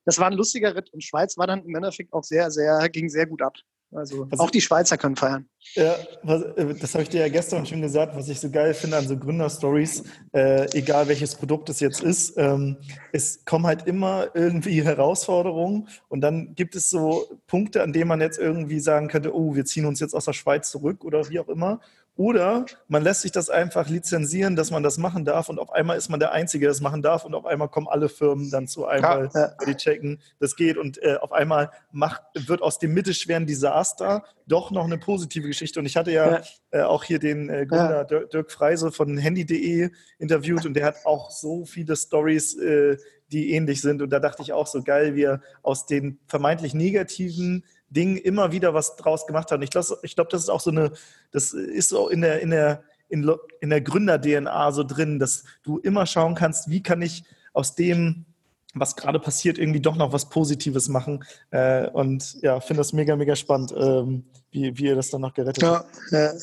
das war ein lustiger Ritt. Und Schweiz war dann im Endeffekt auch sehr, sehr, ging sehr gut ab. Also was auch die Schweizer können feiern. Ja, was, äh, das habe ich dir ja gestern schon gesagt, was ich so geil finde an so Gründerstories, äh, egal welches Produkt es jetzt ist, ähm, es kommen halt immer irgendwie Herausforderungen und dann gibt es so Punkte, an denen man jetzt irgendwie sagen könnte, oh, wir ziehen uns jetzt aus der Schweiz zurück oder wie auch immer. Oder man lässt sich das einfach lizenzieren, dass man das machen darf und auf einmal ist man der Einzige, der das machen darf und auf einmal kommen alle Firmen dann zu einem, ja, die checken, das geht und äh, auf einmal macht, wird aus dem mittelschweren Desaster doch noch eine positive Geschichte. Und ich hatte ja, ja. Äh, auch hier den äh, Gründer ja. Dirk Freise von Handy.de interviewt und der hat auch so viele Stories, äh, die ähnlich sind. Und da dachte ich auch so geil, wie er aus den vermeintlich negativen Ding immer wieder was draus gemacht hat. Und ich glaube, ich glaub, das ist auch so eine, das ist so in der, in der, in, in der Gründer-DNA so drin, dass du immer schauen kannst, wie kann ich aus dem, was gerade passiert, irgendwie doch noch was Positives machen. Äh, und ja, finde das mega, mega spannend, ähm, wie, wie ihr das dann noch gerettet ja, habt. Ja.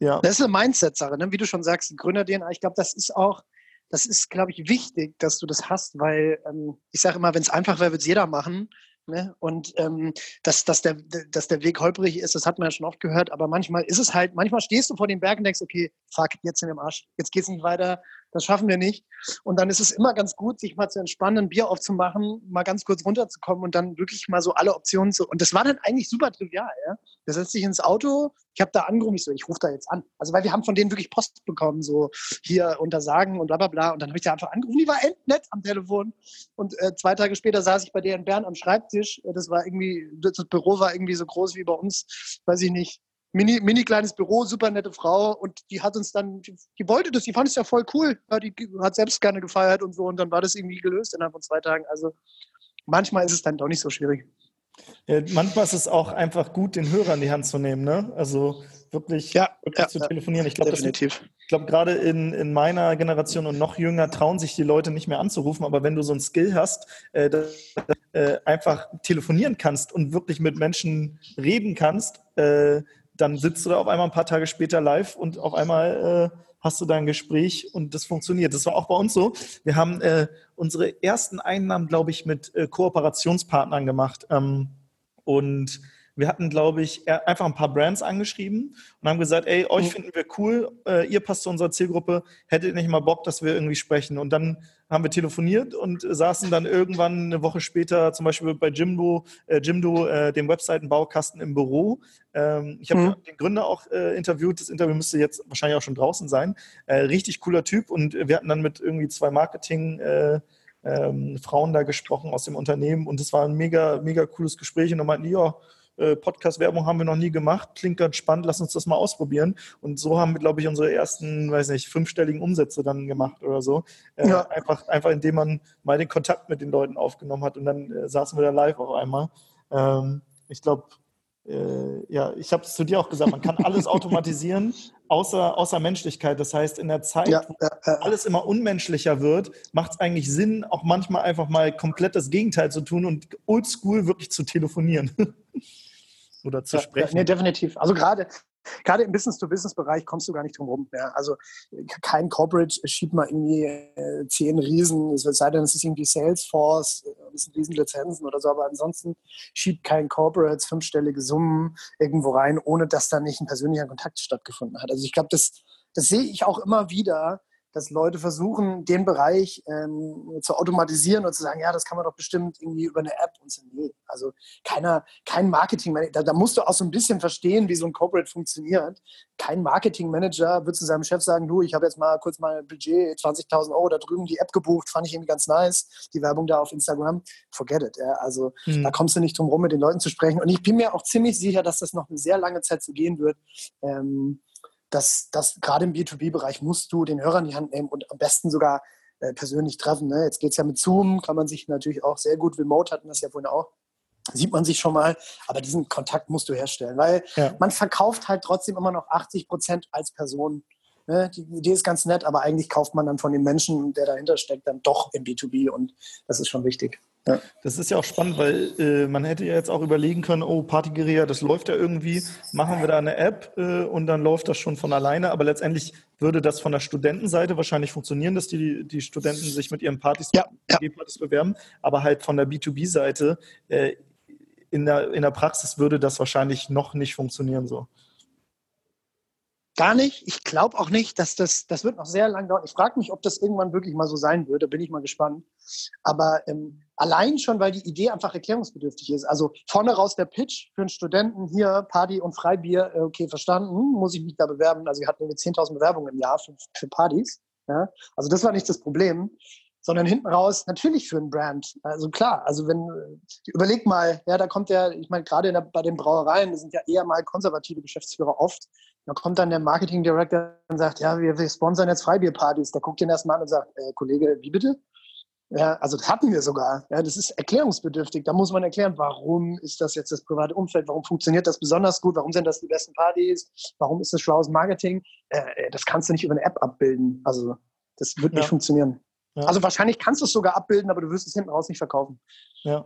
ja. Das ist eine Mindset-Sache, ne? wie du schon sagst, Gründer-DNA. Ich glaube, das ist auch, das ist, glaube ich, wichtig, dass du das hast, weil ähm, ich sage immer, wenn es einfach wäre, würde es jeder machen. Ne? Und ähm, dass, dass, der, dass der Weg holprig ist, das hat man ja schon oft gehört, aber manchmal ist es halt, manchmal stehst du vor den Bergen und denkst, okay, fuck, jetzt in dem Arsch, jetzt geht's nicht weiter, das schaffen wir nicht. Und dann ist es immer ganz gut, sich mal zu entspannen, ein Bier aufzumachen, mal ganz kurz runterzukommen und dann wirklich mal so alle Optionen zu. Und das war dann eigentlich super trivial. Ja? Der setzt sich ins Auto, ich habe da angerufen, ich so, ich rufe da jetzt an. Also weil wir haben von denen wirklich Post bekommen, so hier untersagen und bla bla bla. Und dann habe ich da einfach angerufen, die war endnett am Telefon. Und äh, zwei Tage später saß ich bei der in Bern am Schreibtisch. Das war irgendwie, das Büro war irgendwie so groß wie bei uns, weiß ich nicht, mini, mini kleines Büro, super nette Frau und die hat uns dann, die, die wollte das, die fand es ja voll cool, ja, die hat selbst gerne gefeiert und so und dann war das irgendwie gelöst innerhalb von zwei Tagen. Also manchmal ist es dann doch nicht so schwierig. Ja, manchmal ist es auch einfach gut, den Hörer in die Hand zu nehmen, ne? Also wirklich, ja, wirklich ja, zu telefonieren. Ich glaube, ich glaube, gerade in, in meiner Generation und noch jünger trauen sich die Leute nicht mehr anzurufen, aber wenn du so ein Skill hast, äh, dass, äh, einfach telefonieren kannst und wirklich mit Menschen reden kannst, äh, dann sitzt du da auf einmal ein paar Tage später live und auf einmal äh, hast du dein Gespräch und das funktioniert. Das war auch bei uns so. Wir haben äh, unsere ersten Einnahmen, glaube ich, mit äh, Kooperationspartnern gemacht. Ähm, und wir hatten, glaube ich, einfach ein paar Brands angeschrieben und haben gesagt, ey, euch mhm. finden wir cool, äh, ihr passt zu unserer Zielgruppe, hättet ihr nicht mal Bock, dass wir irgendwie sprechen. Und dann haben wir telefoniert und saßen dann irgendwann eine Woche später zum Beispiel bei Jimdo, äh, Jimdo äh, dem Webseitenbaukasten im Büro. Ähm, ich habe mhm. den Gründer auch äh, interviewt, das Interview müsste jetzt wahrscheinlich auch schon draußen sein. Äh, richtig cooler Typ und wir hatten dann mit irgendwie zwei Marketing- äh, ähm, Frauen da gesprochen aus dem Unternehmen und es war ein mega, mega cooles Gespräch und dann meinten die, ja, äh, Podcast-Werbung haben wir noch nie gemacht, klingt ganz spannend, lass uns das mal ausprobieren. Und so haben wir, glaube ich, unsere ersten, weiß nicht, fünfstelligen Umsätze dann gemacht oder so. Äh, ja. einfach, einfach indem man mal den Kontakt mit den Leuten aufgenommen hat und dann äh, saßen wir da live auf einmal. Ähm, ich glaube, äh, ja, ich habe es zu dir auch gesagt, man kann alles automatisieren, außer, außer Menschlichkeit. Das heißt, in der Zeit, ja, wo alles immer unmenschlicher wird, macht es eigentlich Sinn, auch manchmal einfach mal komplett das Gegenteil zu tun und oldschool wirklich zu telefonieren. oder zu ja, sprechen. Nee, definitiv. Also gerade gerade im Business-to-Business-Bereich kommst du gar nicht drum rum. Ja. Also kein Corporate schiebt mal irgendwie äh, zehn Riesen, es sei denn, es ist irgendwie Salesforce, äh, das sind riesen Lizenzen oder so, aber ansonsten schiebt kein Corporate fünfstellige Summen irgendwo rein, ohne dass da nicht ein persönlicher Kontakt stattgefunden hat. Also ich glaube, das, das sehe ich auch immer wieder, dass Leute versuchen, den Bereich ähm, zu automatisieren und zu sagen, ja, das kann man doch bestimmt irgendwie über eine App und so. Nee, also keiner, kein Marketing, da, da musst du auch so ein bisschen verstehen, wie so ein Corporate funktioniert. Kein Marketing-Manager wird zu seinem Chef sagen, du, ich habe jetzt mal kurz mal Budget, 20.000 Euro da drüben die App gebucht, fand ich irgendwie ganz nice, die Werbung da auf Instagram, forget it. Ja. Also mhm. da kommst du nicht drum rum, mit den Leuten zu sprechen. Und ich bin mir auch ziemlich sicher, dass das noch eine sehr lange Zeit so gehen wird. Ähm, dass, dass gerade im B2B-Bereich musst du den Hörer in die Hand nehmen und am besten sogar äh, persönlich treffen. Ne? Jetzt geht es ja mit Zoom, kann man sich natürlich auch sehr gut remote, hatten das ja vorhin auch, sieht man sich schon mal, aber diesen Kontakt musst du herstellen, weil ja. man verkauft halt trotzdem immer noch 80 Prozent als Person. Ne? Die Idee ist ganz nett, aber eigentlich kauft man dann von dem Menschen, der dahinter steckt, dann doch im B2B und das ist schon wichtig. Ja. Das ist ja auch spannend, weil äh, man hätte ja jetzt auch überlegen können, oh, Partygeria, das läuft ja irgendwie, machen wir da eine App äh, und dann läuft das schon von alleine. Aber letztendlich würde das von der Studentenseite wahrscheinlich funktionieren, dass die, die Studenten sich mit ihren Partys, ja, ja. Partys bewerben. Aber halt von der B2B-Seite äh, in der, in der Praxis würde das wahrscheinlich noch nicht funktionieren so. Gar nicht. Ich glaube auch nicht, dass das, das wird noch sehr lange dauern. Ich frage mich, ob das irgendwann wirklich mal so sein würde. Bin ich mal gespannt. Aber ähm, allein schon, weil die Idee einfach erklärungsbedürftig ist. Also vorne raus der Pitch für einen Studenten hier, Party und Freibier, äh, okay, verstanden, muss ich mich da bewerben. Also wir hatten irgendwie 10.000 Bewerbungen im Jahr für, für Partys. Ja? Also das war nicht das Problem sondern hinten raus natürlich für ein Brand. Also klar, also wenn, überleg mal, ja, da kommt der, ich meine, gerade bei den Brauereien, das sind ja eher mal konservative Geschäftsführer oft, da kommt dann der Marketing Director und sagt, ja, wir, wir sponsern jetzt Freibierpartys. Der guckt den erstmal an und sagt, äh, Kollege, wie bitte? Ja, also das hatten wir sogar. Ja, das ist erklärungsbedürftig. Da muss man erklären, warum ist das jetzt das private Umfeld, warum funktioniert das besonders gut, warum sind das die besten Partys, warum ist das schlaues Marketing. Äh, äh das kannst du nicht über eine App abbilden. Also das wird nicht funktionieren. Ja. Also wahrscheinlich kannst du es sogar abbilden, aber du wirst es hinten raus nicht verkaufen. Ja.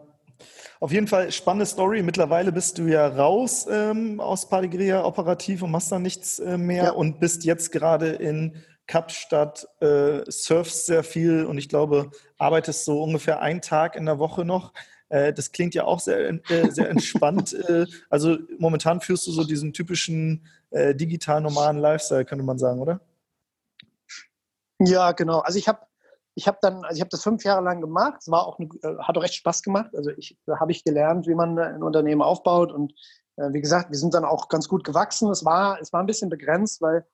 Auf jeden Fall spannende Story. Mittlerweile bist du ja raus ähm, aus Padigria operativ und machst da nichts äh, mehr ja. und bist jetzt gerade in Kapstadt, äh, surfst sehr viel und ich glaube, arbeitest so ungefähr einen Tag in der Woche noch. Äh, das klingt ja auch sehr, äh, sehr entspannt. Äh, also momentan führst du so diesen typischen äh, digital normalen Lifestyle, könnte man sagen, oder? Ja, genau. Also ich habe ich habe dann, also ich habe das fünf Jahre lang gemacht. Es war auch, äh, hat auch recht Spaß gemacht. Also ich, habe ich gelernt, wie man ein Unternehmen aufbaut und äh, wie gesagt, wir sind dann auch ganz gut gewachsen. Es war, es war ein bisschen begrenzt, weil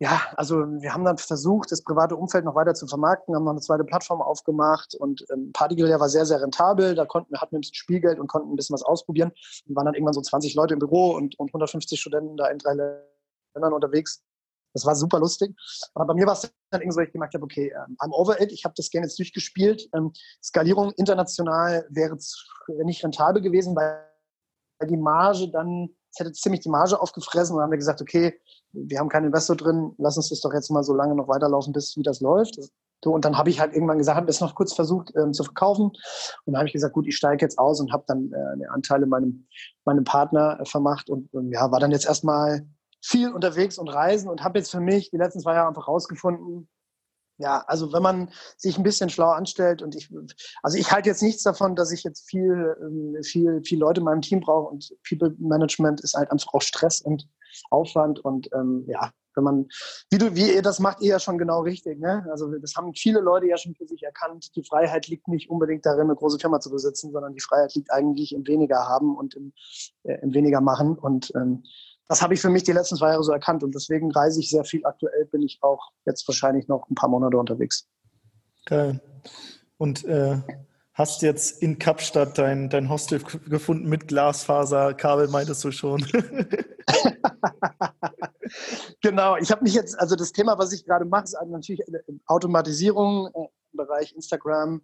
ja, also wir haben dann versucht, das private Umfeld noch weiter zu vermarkten, haben noch eine zweite Plattform aufgemacht und ähm, Partygrill war sehr, sehr rentabel. Da konnten wir hatten ein bisschen Spielgeld und konnten ein bisschen was ausprobieren. Und waren dann irgendwann so 20 Leute im Büro und, und 150 Studenten da in drei Ländern unterwegs. Das war super lustig. Aber bei mir war es dann irgendwie so, ich gemerkt habe, okay, ähm, I'm over it. Ich habe das gerne jetzt durchgespielt. Ähm, Skalierung international wäre nicht rentabel gewesen, weil die Marge dann, es hätte ziemlich die Marge aufgefressen. Und dann haben wir gesagt, okay, wir haben keinen Investor drin, lass uns das doch jetzt mal so lange noch weiterlaufen, bis wie das läuft. So, und dann habe ich halt irgendwann gesagt, habe das noch kurz versucht ähm, zu verkaufen. Und dann habe ich gesagt, gut, ich steige jetzt aus und habe dann äh, Anteile meinem, meinem Partner äh, vermacht und, und ja, war dann jetzt erstmal viel unterwegs und reisen und habe jetzt für mich die letzten zwei Jahre einfach rausgefunden, ja, also wenn man sich ein bisschen schlau anstellt und ich, also ich halte jetzt nichts davon, dass ich jetzt viel, ähm, viel, viel Leute in meinem Team brauche und People Management ist halt einfach auch Stress und Aufwand und ähm, ja, wenn man, wie du, wie ihr das macht, ihr ja schon genau richtig, ne? Also das haben viele Leute ja schon für sich erkannt. Die Freiheit liegt nicht unbedingt darin, eine große Firma zu besitzen, sondern die Freiheit liegt eigentlich im weniger haben und im, äh, im weniger machen und ähm, das habe ich für mich die letzten zwei Jahre so erkannt und deswegen reise ich sehr viel. Aktuell bin ich auch jetzt wahrscheinlich noch ein paar Monate unterwegs. Geil. Und äh, hast jetzt in Kapstadt dein, dein Hostel gefunden mit Glasfaserkabel, meintest du schon? genau, ich habe mich jetzt, also das Thema, was ich gerade mache, ist natürlich Automatisierung äh, im Bereich Instagram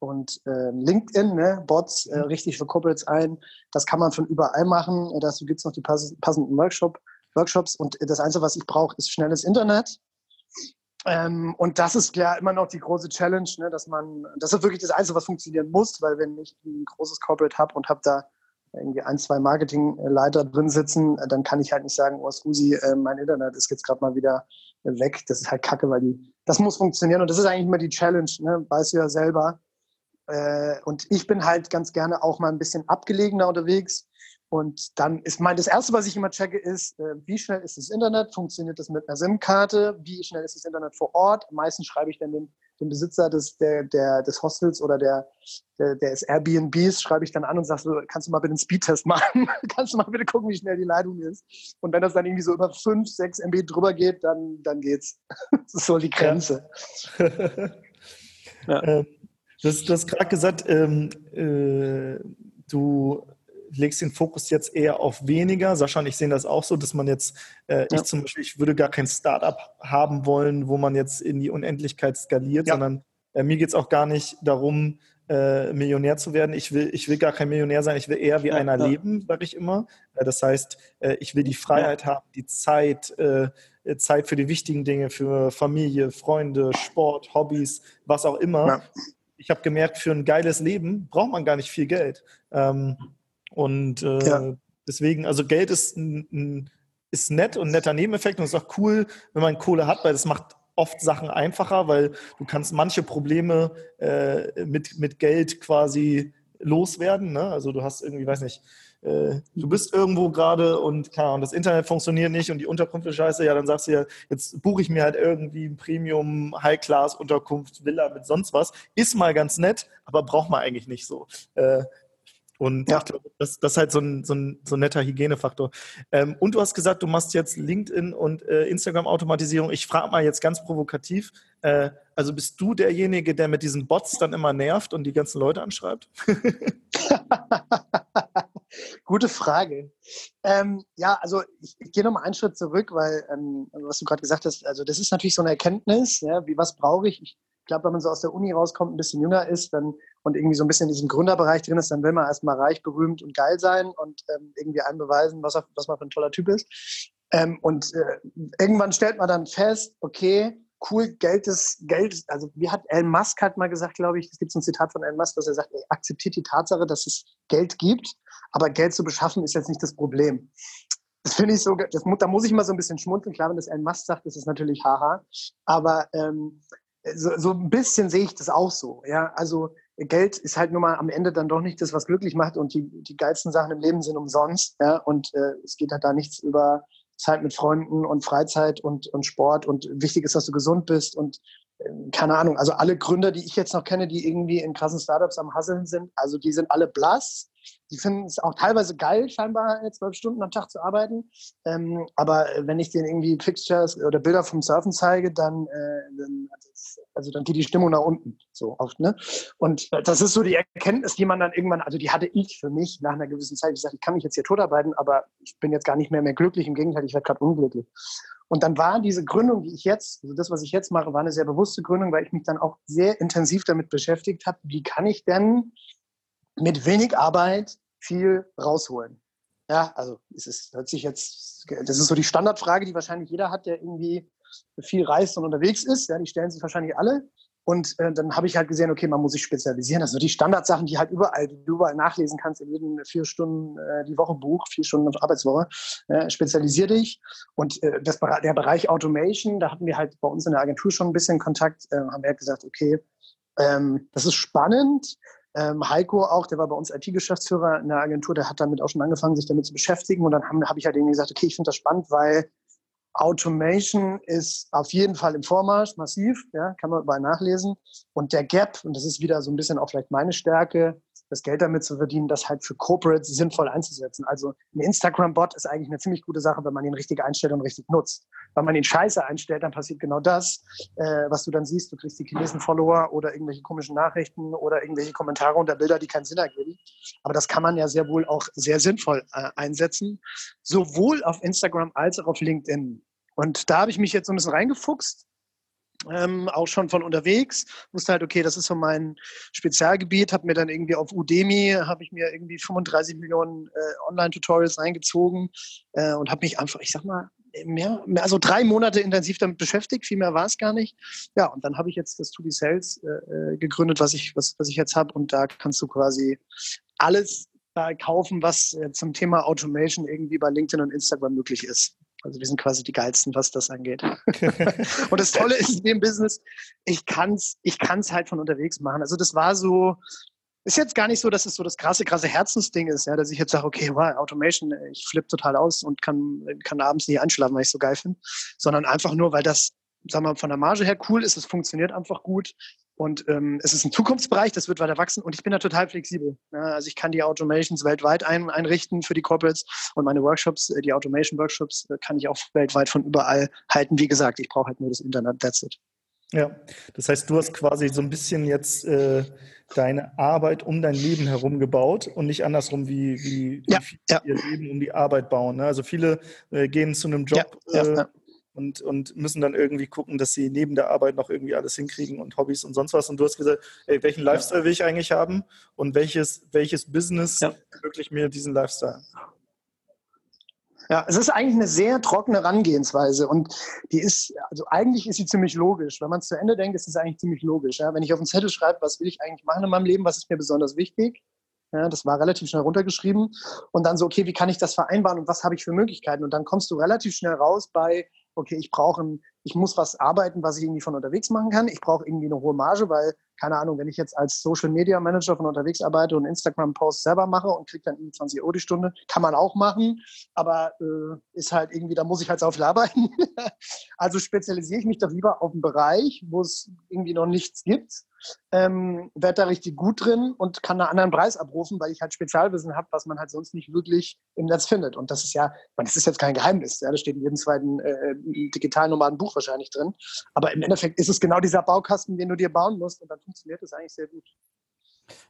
und äh, LinkedIn, ne, Bots äh, mhm. richtig für Corporates ein. Das kann man von überall machen. Dazu gibt es noch die pass passenden Workshop, Workshops. Und das Einzige, was ich brauche, ist schnelles Internet. Ähm, und das ist klar immer noch die große Challenge, ne, dass man, das ist wirklich das Einzige, was funktionieren muss, weil wenn ich ein großes Corporate habe und habe da irgendwie ein, zwei Marketingleiter drin sitzen, dann kann ich halt nicht sagen, oh Scusi, äh, mein Internet ist jetzt gerade mal wieder weg. Das ist halt kacke, weil die, das muss funktionieren. Und das ist eigentlich immer die Challenge, ne? weißt du ja selber äh, und ich bin halt ganz gerne auch mal ein bisschen abgelegener unterwegs. Und dann ist mein, das Erste, was ich immer checke, ist, äh, wie schnell ist das Internet? Funktioniert das mit einer SIM-Karte? Wie schnell ist das Internet vor Ort? Meistens schreibe ich dann den, den Besitzer des, der, der, des Hostels oder der, der, des Airbnbs, schreibe ich dann an und sage so, kannst du mal bitte einen Speedtest machen? kannst du mal bitte gucken, wie schnell die Leitung ist? Und wenn das dann irgendwie so über 5, 6 MB drüber geht, dann, dann geht's. das ist so die Grenze. ja. Ähm, Du hast, du hast gerade gesagt, ähm, äh, du legst den Fokus jetzt eher auf weniger. Sascha und ich sehen das auch so, dass man jetzt, äh, ja. ich zum Beispiel, ich würde gar kein Startup haben wollen, wo man jetzt in die Unendlichkeit skaliert, ja. sondern äh, mir geht es auch gar nicht darum, äh, Millionär zu werden. Ich will, ich will gar kein Millionär sein, ich will eher wie ja, einer leben, sage ich immer. Äh, das heißt, äh, ich will die Freiheit haben, die Zeit, äh, Zeit für die wichtigen Dinge, für Familie, Freunde, Sport, Hobbys, was auch immer ich habe gemerkt, für ein geiles Leben braucht man gar nicht viel Geld. Ähm, und äh, ja. deswegen, also Geld ist, ein, ist nett und ein netter Nebeneffekt und es ist auch cool, wenn man Kohle hat, weil das macht oft Sachen einfacher, weil du kannst manche Probleme äh, mit, mit Geld quasi loswerden. Ne? Also du hast irgendwie, weiß nicht, äh, du bist irgendwo gerade und, und das Internet funktioniert nicht und die Unterkunft ist scheiße, ja, dann sagst du ja, jetzt buche ich mir halt irgendwie ein Premium High-Class-Unterkunft, Villa mit sonst was. Ist mal ganz nett, aber braucht man eigentlich nicht so. Äh, und ja. ich glaube, das, das ist halt so ein, so ein, so ein netter Hygienefaktor. Ähm, und du hast gesagt, du machst jetzt LinkedIn und äh, Instagram-Automatisierung. Ich frage mal jetzt ganz provokativ, äh, also bist du derjenige, der mit diesen Bots dann immer nervt und die ganzen Leute anschreibt? Gute Frage. Ähm, ja, also ich, ich gehe nochmal einen Schritt zurück, weil, ähm, was du gerade gesagt hast, also das ist natürlich so eine Erkenntnis, ja, wie was brauche ich? Ich glaube, wenn man so aus der Uni rauskommt, ein bisschen jünger ist dann, und irgendwie so ein bisschen in diesem Gründerbereich drin ist, dann will man erstmal reich, berühmt und geil sein und ähm, irgendwie einbeweisen, was, was man für ein toller Typ ist. Ähm, und äh, irgendwann stellt man dann fest, okay, cool, Geld ist Geld. Also wie hat Elon Musk halt mal gesagt, glaube ich, es gibt so ein Zitat von Elon Musk, dass er sagt, er akzeptiert die Tatsache, dass es Geld gibt, aber Geld zu beschaffen ist jetzt nicht das Problem. Das finde ich so, das, da muss ich mal so ein bisschen schmunzeln. Klar, wenn das Elon Musk sagt, ist natürlich haha. Aber ähm, so, so ein bisschen sehe ich das auch so. Ja, also Geld ist halt nur mal am Ende dann doch nicht das, was glücklich macht und die, die geilsten Sachen im Leben sind umsonst. Ja, und äh, es geht halt da nichts über Zeit mit Freunden und Freizeit und, und Sport und wichtig ist, dass du gesund bist und keine Ahnung. Also alle Gründer, die ich jetzt noch kenne, die irgendwie in krassen Startups am Hasseln sind, also die sind alle blass die finden es auch teilweise geil, scheinbar zwölf Stunden am Tag zu arbeiten. Ähm, aber wenn ich denen irgendwie Pictures oder Bilder vom Surfen zeige, dann, äh, dann, also dann geht die Stimmung nach unten so oft. Ne? Und das ist so die Erkenntnis, die man dann irgendwann, also die hatte ich für mich nach einer gewissen Zeit. Ich sagte, ich kann mich jetzt hier totarbeiten, aber ich bin jetzt gar nicht mehr mehr glücklich. Im Gegenteil, ich werde gerade unglücklich. Und dann war diese Gründung, die ich jetzt, also das, was ich jetzt mache, war eine sehr bewusste Gründung, weil ich mich dann auch sehr intensiv damit beschäftigt habe, wie kann ich denn mit wenig Arbeit viel rausholen. Ja, also es ist, hört sich jetzt, das ist so die Standardfrage, die wahrscheinlich jeder hat, der irgendwie viel reist und unterwegs ist. Ja, die stellen sich wahrscheinlich alle. Und äh, dann habe ich halt gesehen, okay, man muss sich spezialisieren. Also die Standardsachen, die halt überall, die du überall nachlesen kannst, in jedem vier Stunden äh, die Woche Buch, vier Stunden Arbeitswoche, äh, spezialisier dich. Und äh, das, der Bereich Automation, da hatten wir halt bei uns in der Agentur schon ein bisschen Kontakt, äh, haben wir halt gesagt, okay, ähm, das ist spannend, ähm, Heiko auch, der war bei uns IT-Geschäftsführer in der Agentur, der hat damit auch schon angefangen, sich damit zu beschäftigen. Und dann habe hab ich halt irgendwie gesagt, okay, ich finde das spannend, weil Automation ist auf jeden Fall im Vormarsch, massiv, ja, kann man überall nachlesen. Und der Gap, und das ist wieder so ein bisschen auch vielleicht meine Stärke, das Geld damit zu verdienen, das halt für Corporates sinnvoll einzusetzen. Also ein Instagram-Bot ist eigentlich eine ziemlich gute Sache, wenn man ihn richtig einstellt und richtig nutzt. Wenn man ihn scheiße einstellt, dann passiert genau das, äh, was du dann siehst. Du kriegst die chinesen Follower oder irgendwelche komischen Nachrichten oder irgendwelche Kommentare unter Bilder, die keinen Sinn ergeben. Aber das kann man ja sehr wohl auch sehr sinnvoll äh, einsetzen, sowohl auf Instagram als auch auf LinkedIn. Und da habe ich mich jetzt so ein bisschen reingefuchst ähm, auch schon von unterwegs. Wusste halt, okay, das ist so mein Spezialgebiet. Habe mir dann irgendwie auf Udemy, habe ich mir irgendwie 35 Millionen äh, Online-Tutorials reingezogen äh, und habe mich einfach, ich sag mal, mehr, mehr, also drei Monate intensiv damit beschäftigt. Viel mehr war es gar nicht. Ja, und dann habe ich jetzt das 2D Sales äh, äh, gegründet, was ich, was, was ich jetzt habe. Und da kannst du quasi alles kaufen, was äh, zum Thema Automation irgendwie bei LinkedIn und Instagram möglich ist. Also wir sind quasi die geilsten, was das angeht. und das Tolle ist in dem Business, ich kann's, ich kann's halt von unterwegs machen. Also das war so, ist jetzt gar nicht so, dass es so das krasse, krasse Herzensding ist, ja, dass ich jetzt sage, okay, wow, Automation, ich flippe total aus und kann, kann abends nicht einschlafen, weil ich so geil finde, sondern einfach nur, weil das, sagen wir mal, von der Marge her cool ist, es funktioniert einfach gut und ähm, es ist ein Zukunftsbereich, das wird weiter wachsen und ich bin da total flexibel. Ja, also ich kann die Automations weltweit ein, einrichten für die Corporates und meine Workshops, äh, die Automation-Workshops, äh, kann ich auch weltweit von überall halten. Wie gesagt, ich brauche halt nur das Internet, that's it. Ja, das heißt, du hast quasi so ein bisschen jetzt äh, deine Arbeit um dein Leben herum gebaut und nicht andersrum, wie, wie, ja, ja. ihr Leben um die Arbeit bauen. Ne? Also viele äh, gehen zu einem Job, ja, äh, und, und müssen dann irgendwie gucken, dass sie neben der Arbeit noch irgendwie alles hinkriegen und Hobbys und sonst was. Und du hast gesagt, ey, welchen Lifestyle will ich eigentlich haben und welches, welches Business ja. ermöglicht mir diesen Lifestyle? Ja, es ist eigentlich eine sehr trockene Herangehensweise und die ist, also eigentlich ist sie ziemlich logisch. Wenn man es zu Ende denkt, ist es eigentlich ziemlich logisch. Ja? Wenn ich auf den Zettel schreibe, was will ich eigentlich machen in meinem Leben, was ist mir besonders wichtig, ja, das war relativ schnell runtergeschrieben. Und dann so, okay, wie kann ich das vereinbaren und was habe ich für Möglichkeiten? Und dann kommst du relativ schnell raus bei, okay, ich brauche ein ich muss was arbeiten, was ich irgendwie von unterwegs machen kann. Ich brauche irgendwie eine hohe Marge, weil, keine Ahnung, wenn ich jetzt als Social Media Manager von unterwegs arbeite und Instagram-Posts selber mache und kriege dann irgendwie 20 Euro die Stunde, kann man auch machen, aber äh, ist halt irgendwie, da muss ich halt so viel arbeiten. also spezialisiere ich mich doch lieber auf einen Bereich, wo es irgendwie noch nichts gibt ähm, werde da richtig gut drin und kann einen anderen Preis abrufen, weil ich halt Spezialwissen habe, was man halt sonst nicht wirklich im Netz findet. Und das ist ja, das ist jetzt kein Geheimnis. Ja, das steht in jedem zweiten äh, digitalen normalen Buch wahrscheinlich drin. Aber im Endeffekt ist es genau dieser Baukasten, den du dir bauen musst und dann funktioniert das eigentlich sehr gut.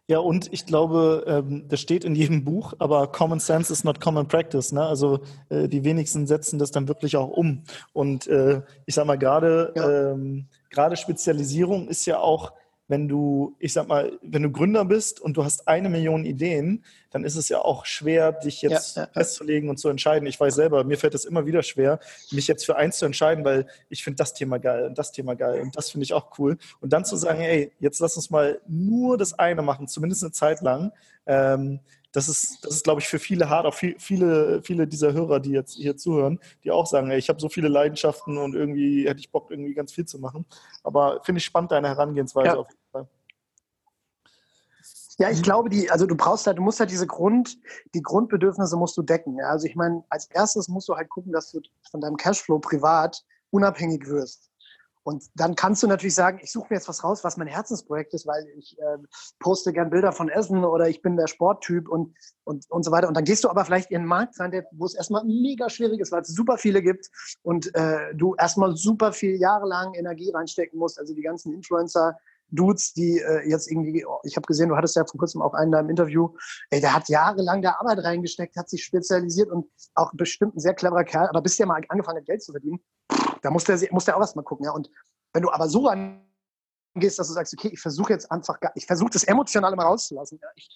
Ja, und ich glaube, ähm, das steht in jedem Buch, aber Common Sense is not common practice. Ne? Also äh, die wenigsten setzen das dann wirklich auch um. Und äh, ich sag mal, gerade ja. ähm, gerade Spezialisierung ist ja auch wenn du, ich sag mal, wenn du Gründer bist und du hast eine Million Ideen, dann ist es ja auch schwer, dich jetzt ja, ja, festzulegen und zu entscheiden. Ich weiß selber, mir fällt es immer wieder schwer, mich jetzt für eins zu entscheiden, weil ich finde das Thema geil und das Thema geil und das finde ich auch cool. Und dann zu sagen, hey, jetzt lass uns mal nur das eine machen, zumindest eine Zeit lang. Ähm, das ist, das ist, glaube ich, für viele hart, auch viele, viele dieser Hörer, die jetzt hier zuhören, die auch sagen, ey, ich habe so viele Leidenschaften und irgendwie hätte ich Bock, irgendwie ganz viel zu machen. Aber finde ich spannend, deine Herangehensweise ja. auf jeden Fall. Ja, ich glaube, die, also du brauchst halt, du musst halt diese Grund, die Grundbedürfnisse musst du decken. Ja? Also ich meine, als erstes musst du halt gucken, dass du von deinem Cashflow privat unabhängig wirst. Und dann kannst du natürlich sagen, ich suche mir jetzt was raus, was mein Herzensprojekt ist, weil ich äh, poste gern Bilder von Essen oder ich bin der Sporttyp und, und, und so weiter. Und dann gehst du aber vielleicht in einen Markt rein, der, wo es erstmal mega schwierig ist, weil es super viele gibt und äh, du erstmal super viel Jahre lang Energie reinstecken musst. Also die ganzen Influencer, Dudes, die äh, jetzt irgendwie, oh, ich habe gesehen, du hattest ja vor kurzem auch einen da im Interview, ey, der hat jahrelang da Arbeit reingesteckt, hat sich spezialisiert und auch bestimmt ein sehr cleverer Kerl, aber bis der mal angefangen hat, Geld zu verdienen, da muss der, muss der auch erst mal gucken. Ja? Und wenn du aber so angehst, dass du sagst, okay, ich versuche jetzt einfach, ich versuche das Emotionale mal rauszulassen. Ja? Ich,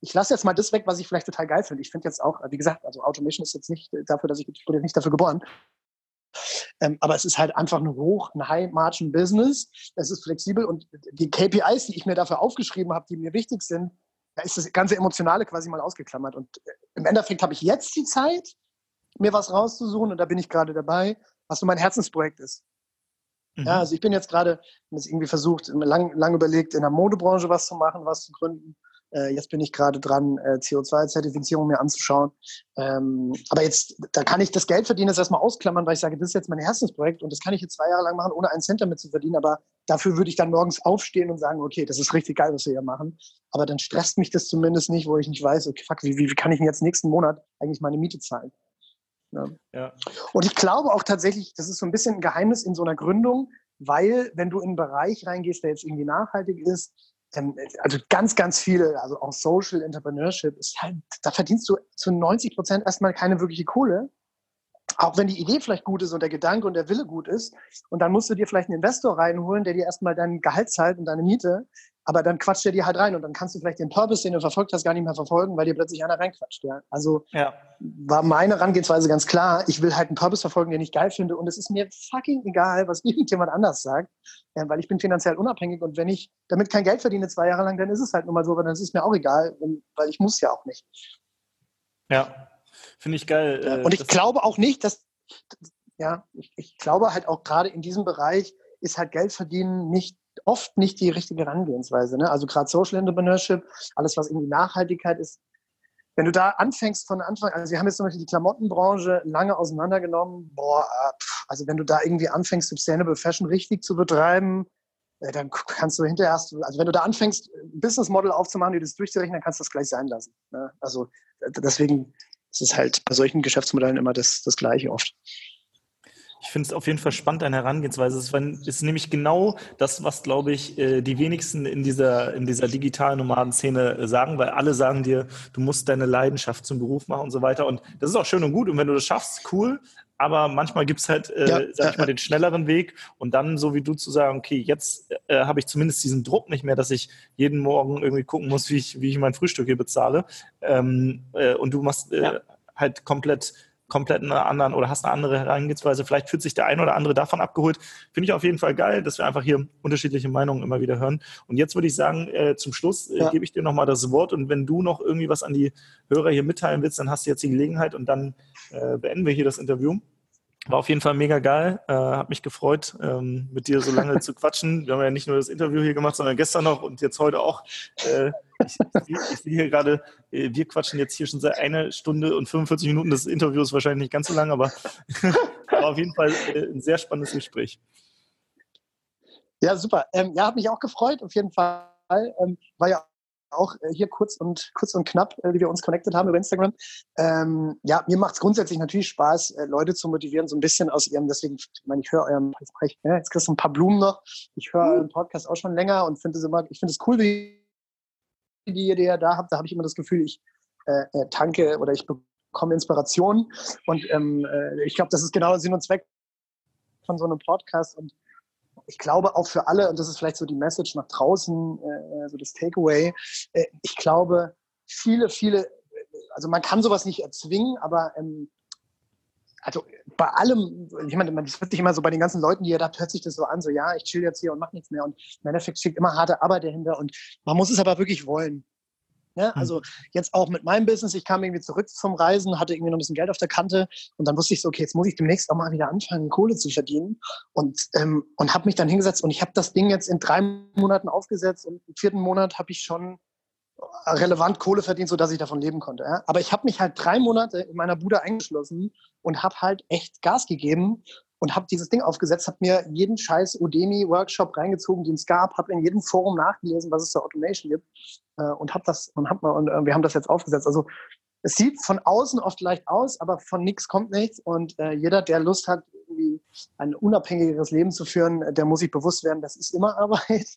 ich lasse jetzt mal das weg, was ich vielleicht total geil finde. Ich finde jetzt auch, wie gesagt, also Automation ist jetzt nicht dafür, dass ich, ich wurde nicht dafür geboren. Ähm, aber es ist halt einfach ein hoch, ein High-Margin-Business. Es ist flexibel und die KPIs, die ich mir dafür aufgeschrieben habe, die mir wichtig sind, da ist das ganze Emotionale quasi mal ausgeklammert. Und äh, im Endeffekt habe ich jetzt die Zeit, mir was rauszusuchen und da bin ich gerade dabei, was so mein Herzensprojekt ist. Mhm. Ja, also ich bin jetzt gerade, irgendwie versucht, lang, lang überlegt, in der Modebranche was zu machen, was zu gründen. Äh, jetzt bin ich gerade dran, äh, CO2-Zertifizierung mir anzuschauen. Ähm, aber jetzt, da kann ich das Geld verdienen, das erstmal ausklammern, weil ich sage, das ist jetzt mein Herzensprojekt und das kann ich jetzt zwei Jahre lang machen, ohne einen Cent damit zu verdienen. Aber dafür würde ich dann morgens aufstehen und sagen, okay, das ist richtig geil, was wir hier machen. Aber dann stresst mich das zumindest nicht, wo ich nicht weiß, okay, fuck, wie, wie kann ich denn jetzt nächsten Monat eigentlich meine Miete zahlen? Ja. ja. Und ich glaube auch tatsächlich, das ist so ein bisschen ein Geheimnis in so einer Gründung, weil wenn du in einen Bereich reingehst, der jetzt irgendwie nachhaltig ist, ähm, also ganz, ganz viele, also auch Social Entrepreneurship, ist halt, da verdienst du zu 90 Prozent erstmal keine wirkliche Kohle. Auch wenn die Idee vielleicht gut ist und der Gedanke und der Wille gut ist. Und dann musst du dir vielleicht einen Investor reinholen, der dir erstmal dein Gehalt zahlt und deine Miete. Aber dann quatscht er dir halt rein und dann kannst du vielleicht den Purpose, den du verfolgt hast, gar nicht mehr verfolgen, weil dir plötzlich einer reinquatscht. Ja? Also ja. war meine Herangehensweise ganz klar. Ich will halt einen Purpose verfolgen, den ich geil finde. Und es ist mir fucking egal, was irgendjemand anders sagt, weil ich bin finanziell unabhängig. Und wenn ich damit kein Geld verdiene zwei Jahre lang, dann ist es halt nun mal so, aber dann ist es mir auch egal, weil ich muss ja auch nicht. Ja, finde ich geil. Ja, und ich glaube auch nicht, dass, ja, ich, ich glaube halt auch gerade in diesem Bereich ist halt Geld verdienen nicht oft nicht die richtige Herangehensweise. Ne? Also gerade Social Entrepreneurship, alles was irgendwie Nachhaltigkeit ist. Wenn du da anfängst von Anfang, also wir haben jetzt zum Beispiel die Klamottenbranche lange auseinandergenommen, boah, äh, also wenn du da irgendwie anfängst, Sustainable Fashion richtig zu betreiben, äh, dann kannst du hinterher, also wenn du da anfängst, ein Business Model aufzumachen, die das durchzurechnen, dann kannst du das gleich sein lassen. Ne? Also deswegen ist es halt bei solchen Geschäftsmodellen immer das, das Gleiche oft. Ich finde es auf jeden Fall spannend, deine Herangehensweise. Es ist nämlich genau das, was, glaube ich, äh, die wenigsten in dieser, in dieser digitalen Nomadenszene äh, sagen, weil alle sagen dir, du musst deine Leidenschaft zum Beruf machen und so weiter. Und das ist auch schön und gut. Und wenn du das schaffst, cool. Aber manchmal gibt es halt, äh, ja, sag ich mal, den schnelleren Weg und dann, so wie du zu sagen, okay, jetzt äh, habe ich zumindest diesen Druck nicht mehr, dass ich jeden Morgen irgendwie gucken muss, wie ich, wie ich mein Frühstück hier bezahle. Ähm, äh, und du machst äh, ja. halt komplett komplett eine anderen oder hast eine andere Herangehensweise. Vielleicht fühlt sich der ein oder andere davon abgeholt. Finde ich auf jeden Fall geil, dass wir einfach hier unterschiedliche Meinungen immer wieder hören. Und jetzt würde ich sagen, äh, zum Schluss äh, ja. gebe ich dir nochmal das Wort. Und wenn du noch irgendwie was an die Hörer hier mitteilen willst, dann hast du jetzt die Gelegenheit und dann äh, beenden wir hier das Interview. War auf jeden Fall mega geil. Äh, hat mich gefreut, ähm, mit dir so lange zu quatschen. Wir haben ja nicht nur das Interview hier gemacht, sondern gestern noch und jetzt heute auch. Äh, ich, ich, ich sehe hier gerade, äh, wir quatschen jetzt hier schon seit einer Stunde und 45 Minuten. Das Interview ist wahrscheinlich nicht ganz so lang, aber war auf jeden Fall äh, ein sehr spannendes Gespräch. Ja, super. Ähm, ja, hat mich auch gefreut, auf jeden Fall. Ähm, war ja auch äh, hier kurz und kurz und knapp, äh, wie wir uns connected haben über Instagram. Ähm, ja, mir macht es grundsätzlich natürlich Spaß, äh, Leute zu motivieren, so ein bisschen aus ihrem, deswegen, ich meine, ich höre euren, jetzt, ja, jetzt kriegst du ein paar Blumen noch. Ich höre mhm. euren Podcast auch schon länger und finde es immer, ich finde es cool, wie die ihr, da habt. Da habe ich immer das Gefühl, ich äh, äh tanke oder ich bekomme Inspiration. Und ähm, äh, ich glaube, das ist genau der Sinn und Zweck von so einem Podcast. Und ich glaube auch für alle, und das ist vielleicht so die Message nach draußen, äh, so das Takeaway, äh, ich glaube, viele, viele, also man kann sowas nicht erzwingen, aber ähm, also bei allem, ich meine, das wird sich immer so bei den ganzen Leuten, die ihr da hört sich das so an, so ja, ich chill jetzt hier und mach nichts mehr und im Endeffekt steckt immer harte Arbeit dahinter und man muss es aber wirklich wollen. Ja, hm. also jetzt auch mit meinem Business, ich kam irgendwie zurück vom Reisen, hatte irgendwie noch ein bisschen Geld auf der Kante und dann wusste ich so, okay, jetzt muss ich demnächst auch mal wieder anfangen, Kohle zu verdienen und, ähm, und habe mich dann hingesetzt und ich habe das Ding jetzt in drei Monaten aufgesetzt und im vierten Monat habe ich schon relevant Kohle verdient, sodass ich davon leben konnte. Ja? Aber ich habe mich halt drei Monate in meiner Bude eingeschlossen und habe halt echt Gas gegeben und habe dieses Ding aufgesetzt, habe mir jeden scheiß Udemy-Workshop reingezogen, den es gab, habe in jedem Forum nachgelesen, was es zur Automation gibt äh, und habe das und, hab, und äh, wir haben das jetzt aufgesetzt. Also es sieht von außen oft leicht aus, aber von nichts kommt nichts und äh, jeder, der Lust hat, irgendwie ein unabhängigeres Leben zu führen, der muss sich bewusst werden, das ist immer Arbeit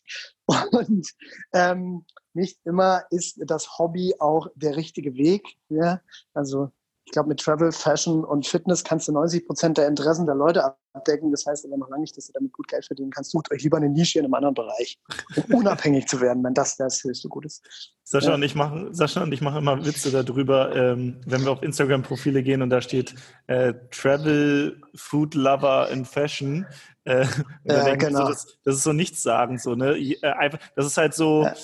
und ähm, nicht immer ist das Hobby auch der richtige Weg. Ja? Also ich glaube, mit Travel, Fashion und Fitness kannst du 90 Prozent der Interessen der Leute abdecken. Das heißt aber noch lange nicht, dass du damit gut Geld verdienen kannst. Sucht euch lieber eine Nische in einem anderen Bereich, um unabhängig zu werden, wenn das das höchste Gut ist. Sascha, ja. und ich mache, Sascha und ich machen immer Witze darüber, ähm, wenn wir auf Instagram-Profile gehen und da steht äh, Travel, Food Lover and Fashion. Äh, ja, genau. So, das, das, ist so nichts sagen, so, ne? Äh, das ist halt so. Ja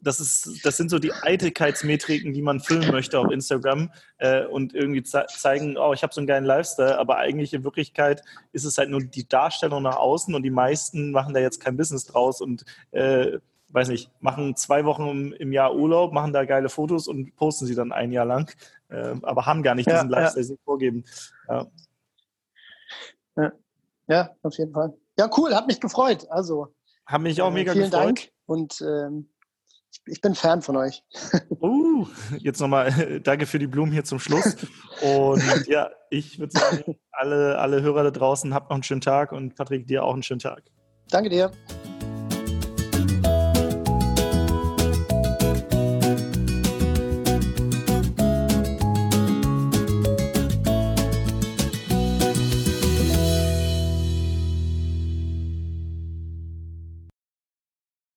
das, ist, das sind so die Eitelkeitsmetriken, die man füllen möchte auf Instagram äh, und irgendwie ze zeigen, oh, ich habe so einen geilen Lifestyle, aber eigentlich in Wirklichkeit ist es halt nur die Darstellung nach außen und die meisten machen da jetzt kein Business draus und äh, weiß nicht, machen zwei Wochen im, Jahr Urlaub, machen da geile Fotos und posten sie dann ein Jahr lang, äh, aber haben gar nicht ja, diesen Lifestyle, ja. sie vorgeben. Ja. ja. ja, auf jeden Fall. Ja, cool, hat mich gefreut. Also. Hat mich auch äh, mega vielen gefreut. Vielen Dank und ähm, ich bin Fan von euch. Uh, jetzt nochmal danke für die Blumen hier zum Schluss. Und ja, ich würde sagen, alle, alle Hörer da draußen, habt noch einen schönen Tag und Patrick, dir auch einen schönen Tag. Danke dir.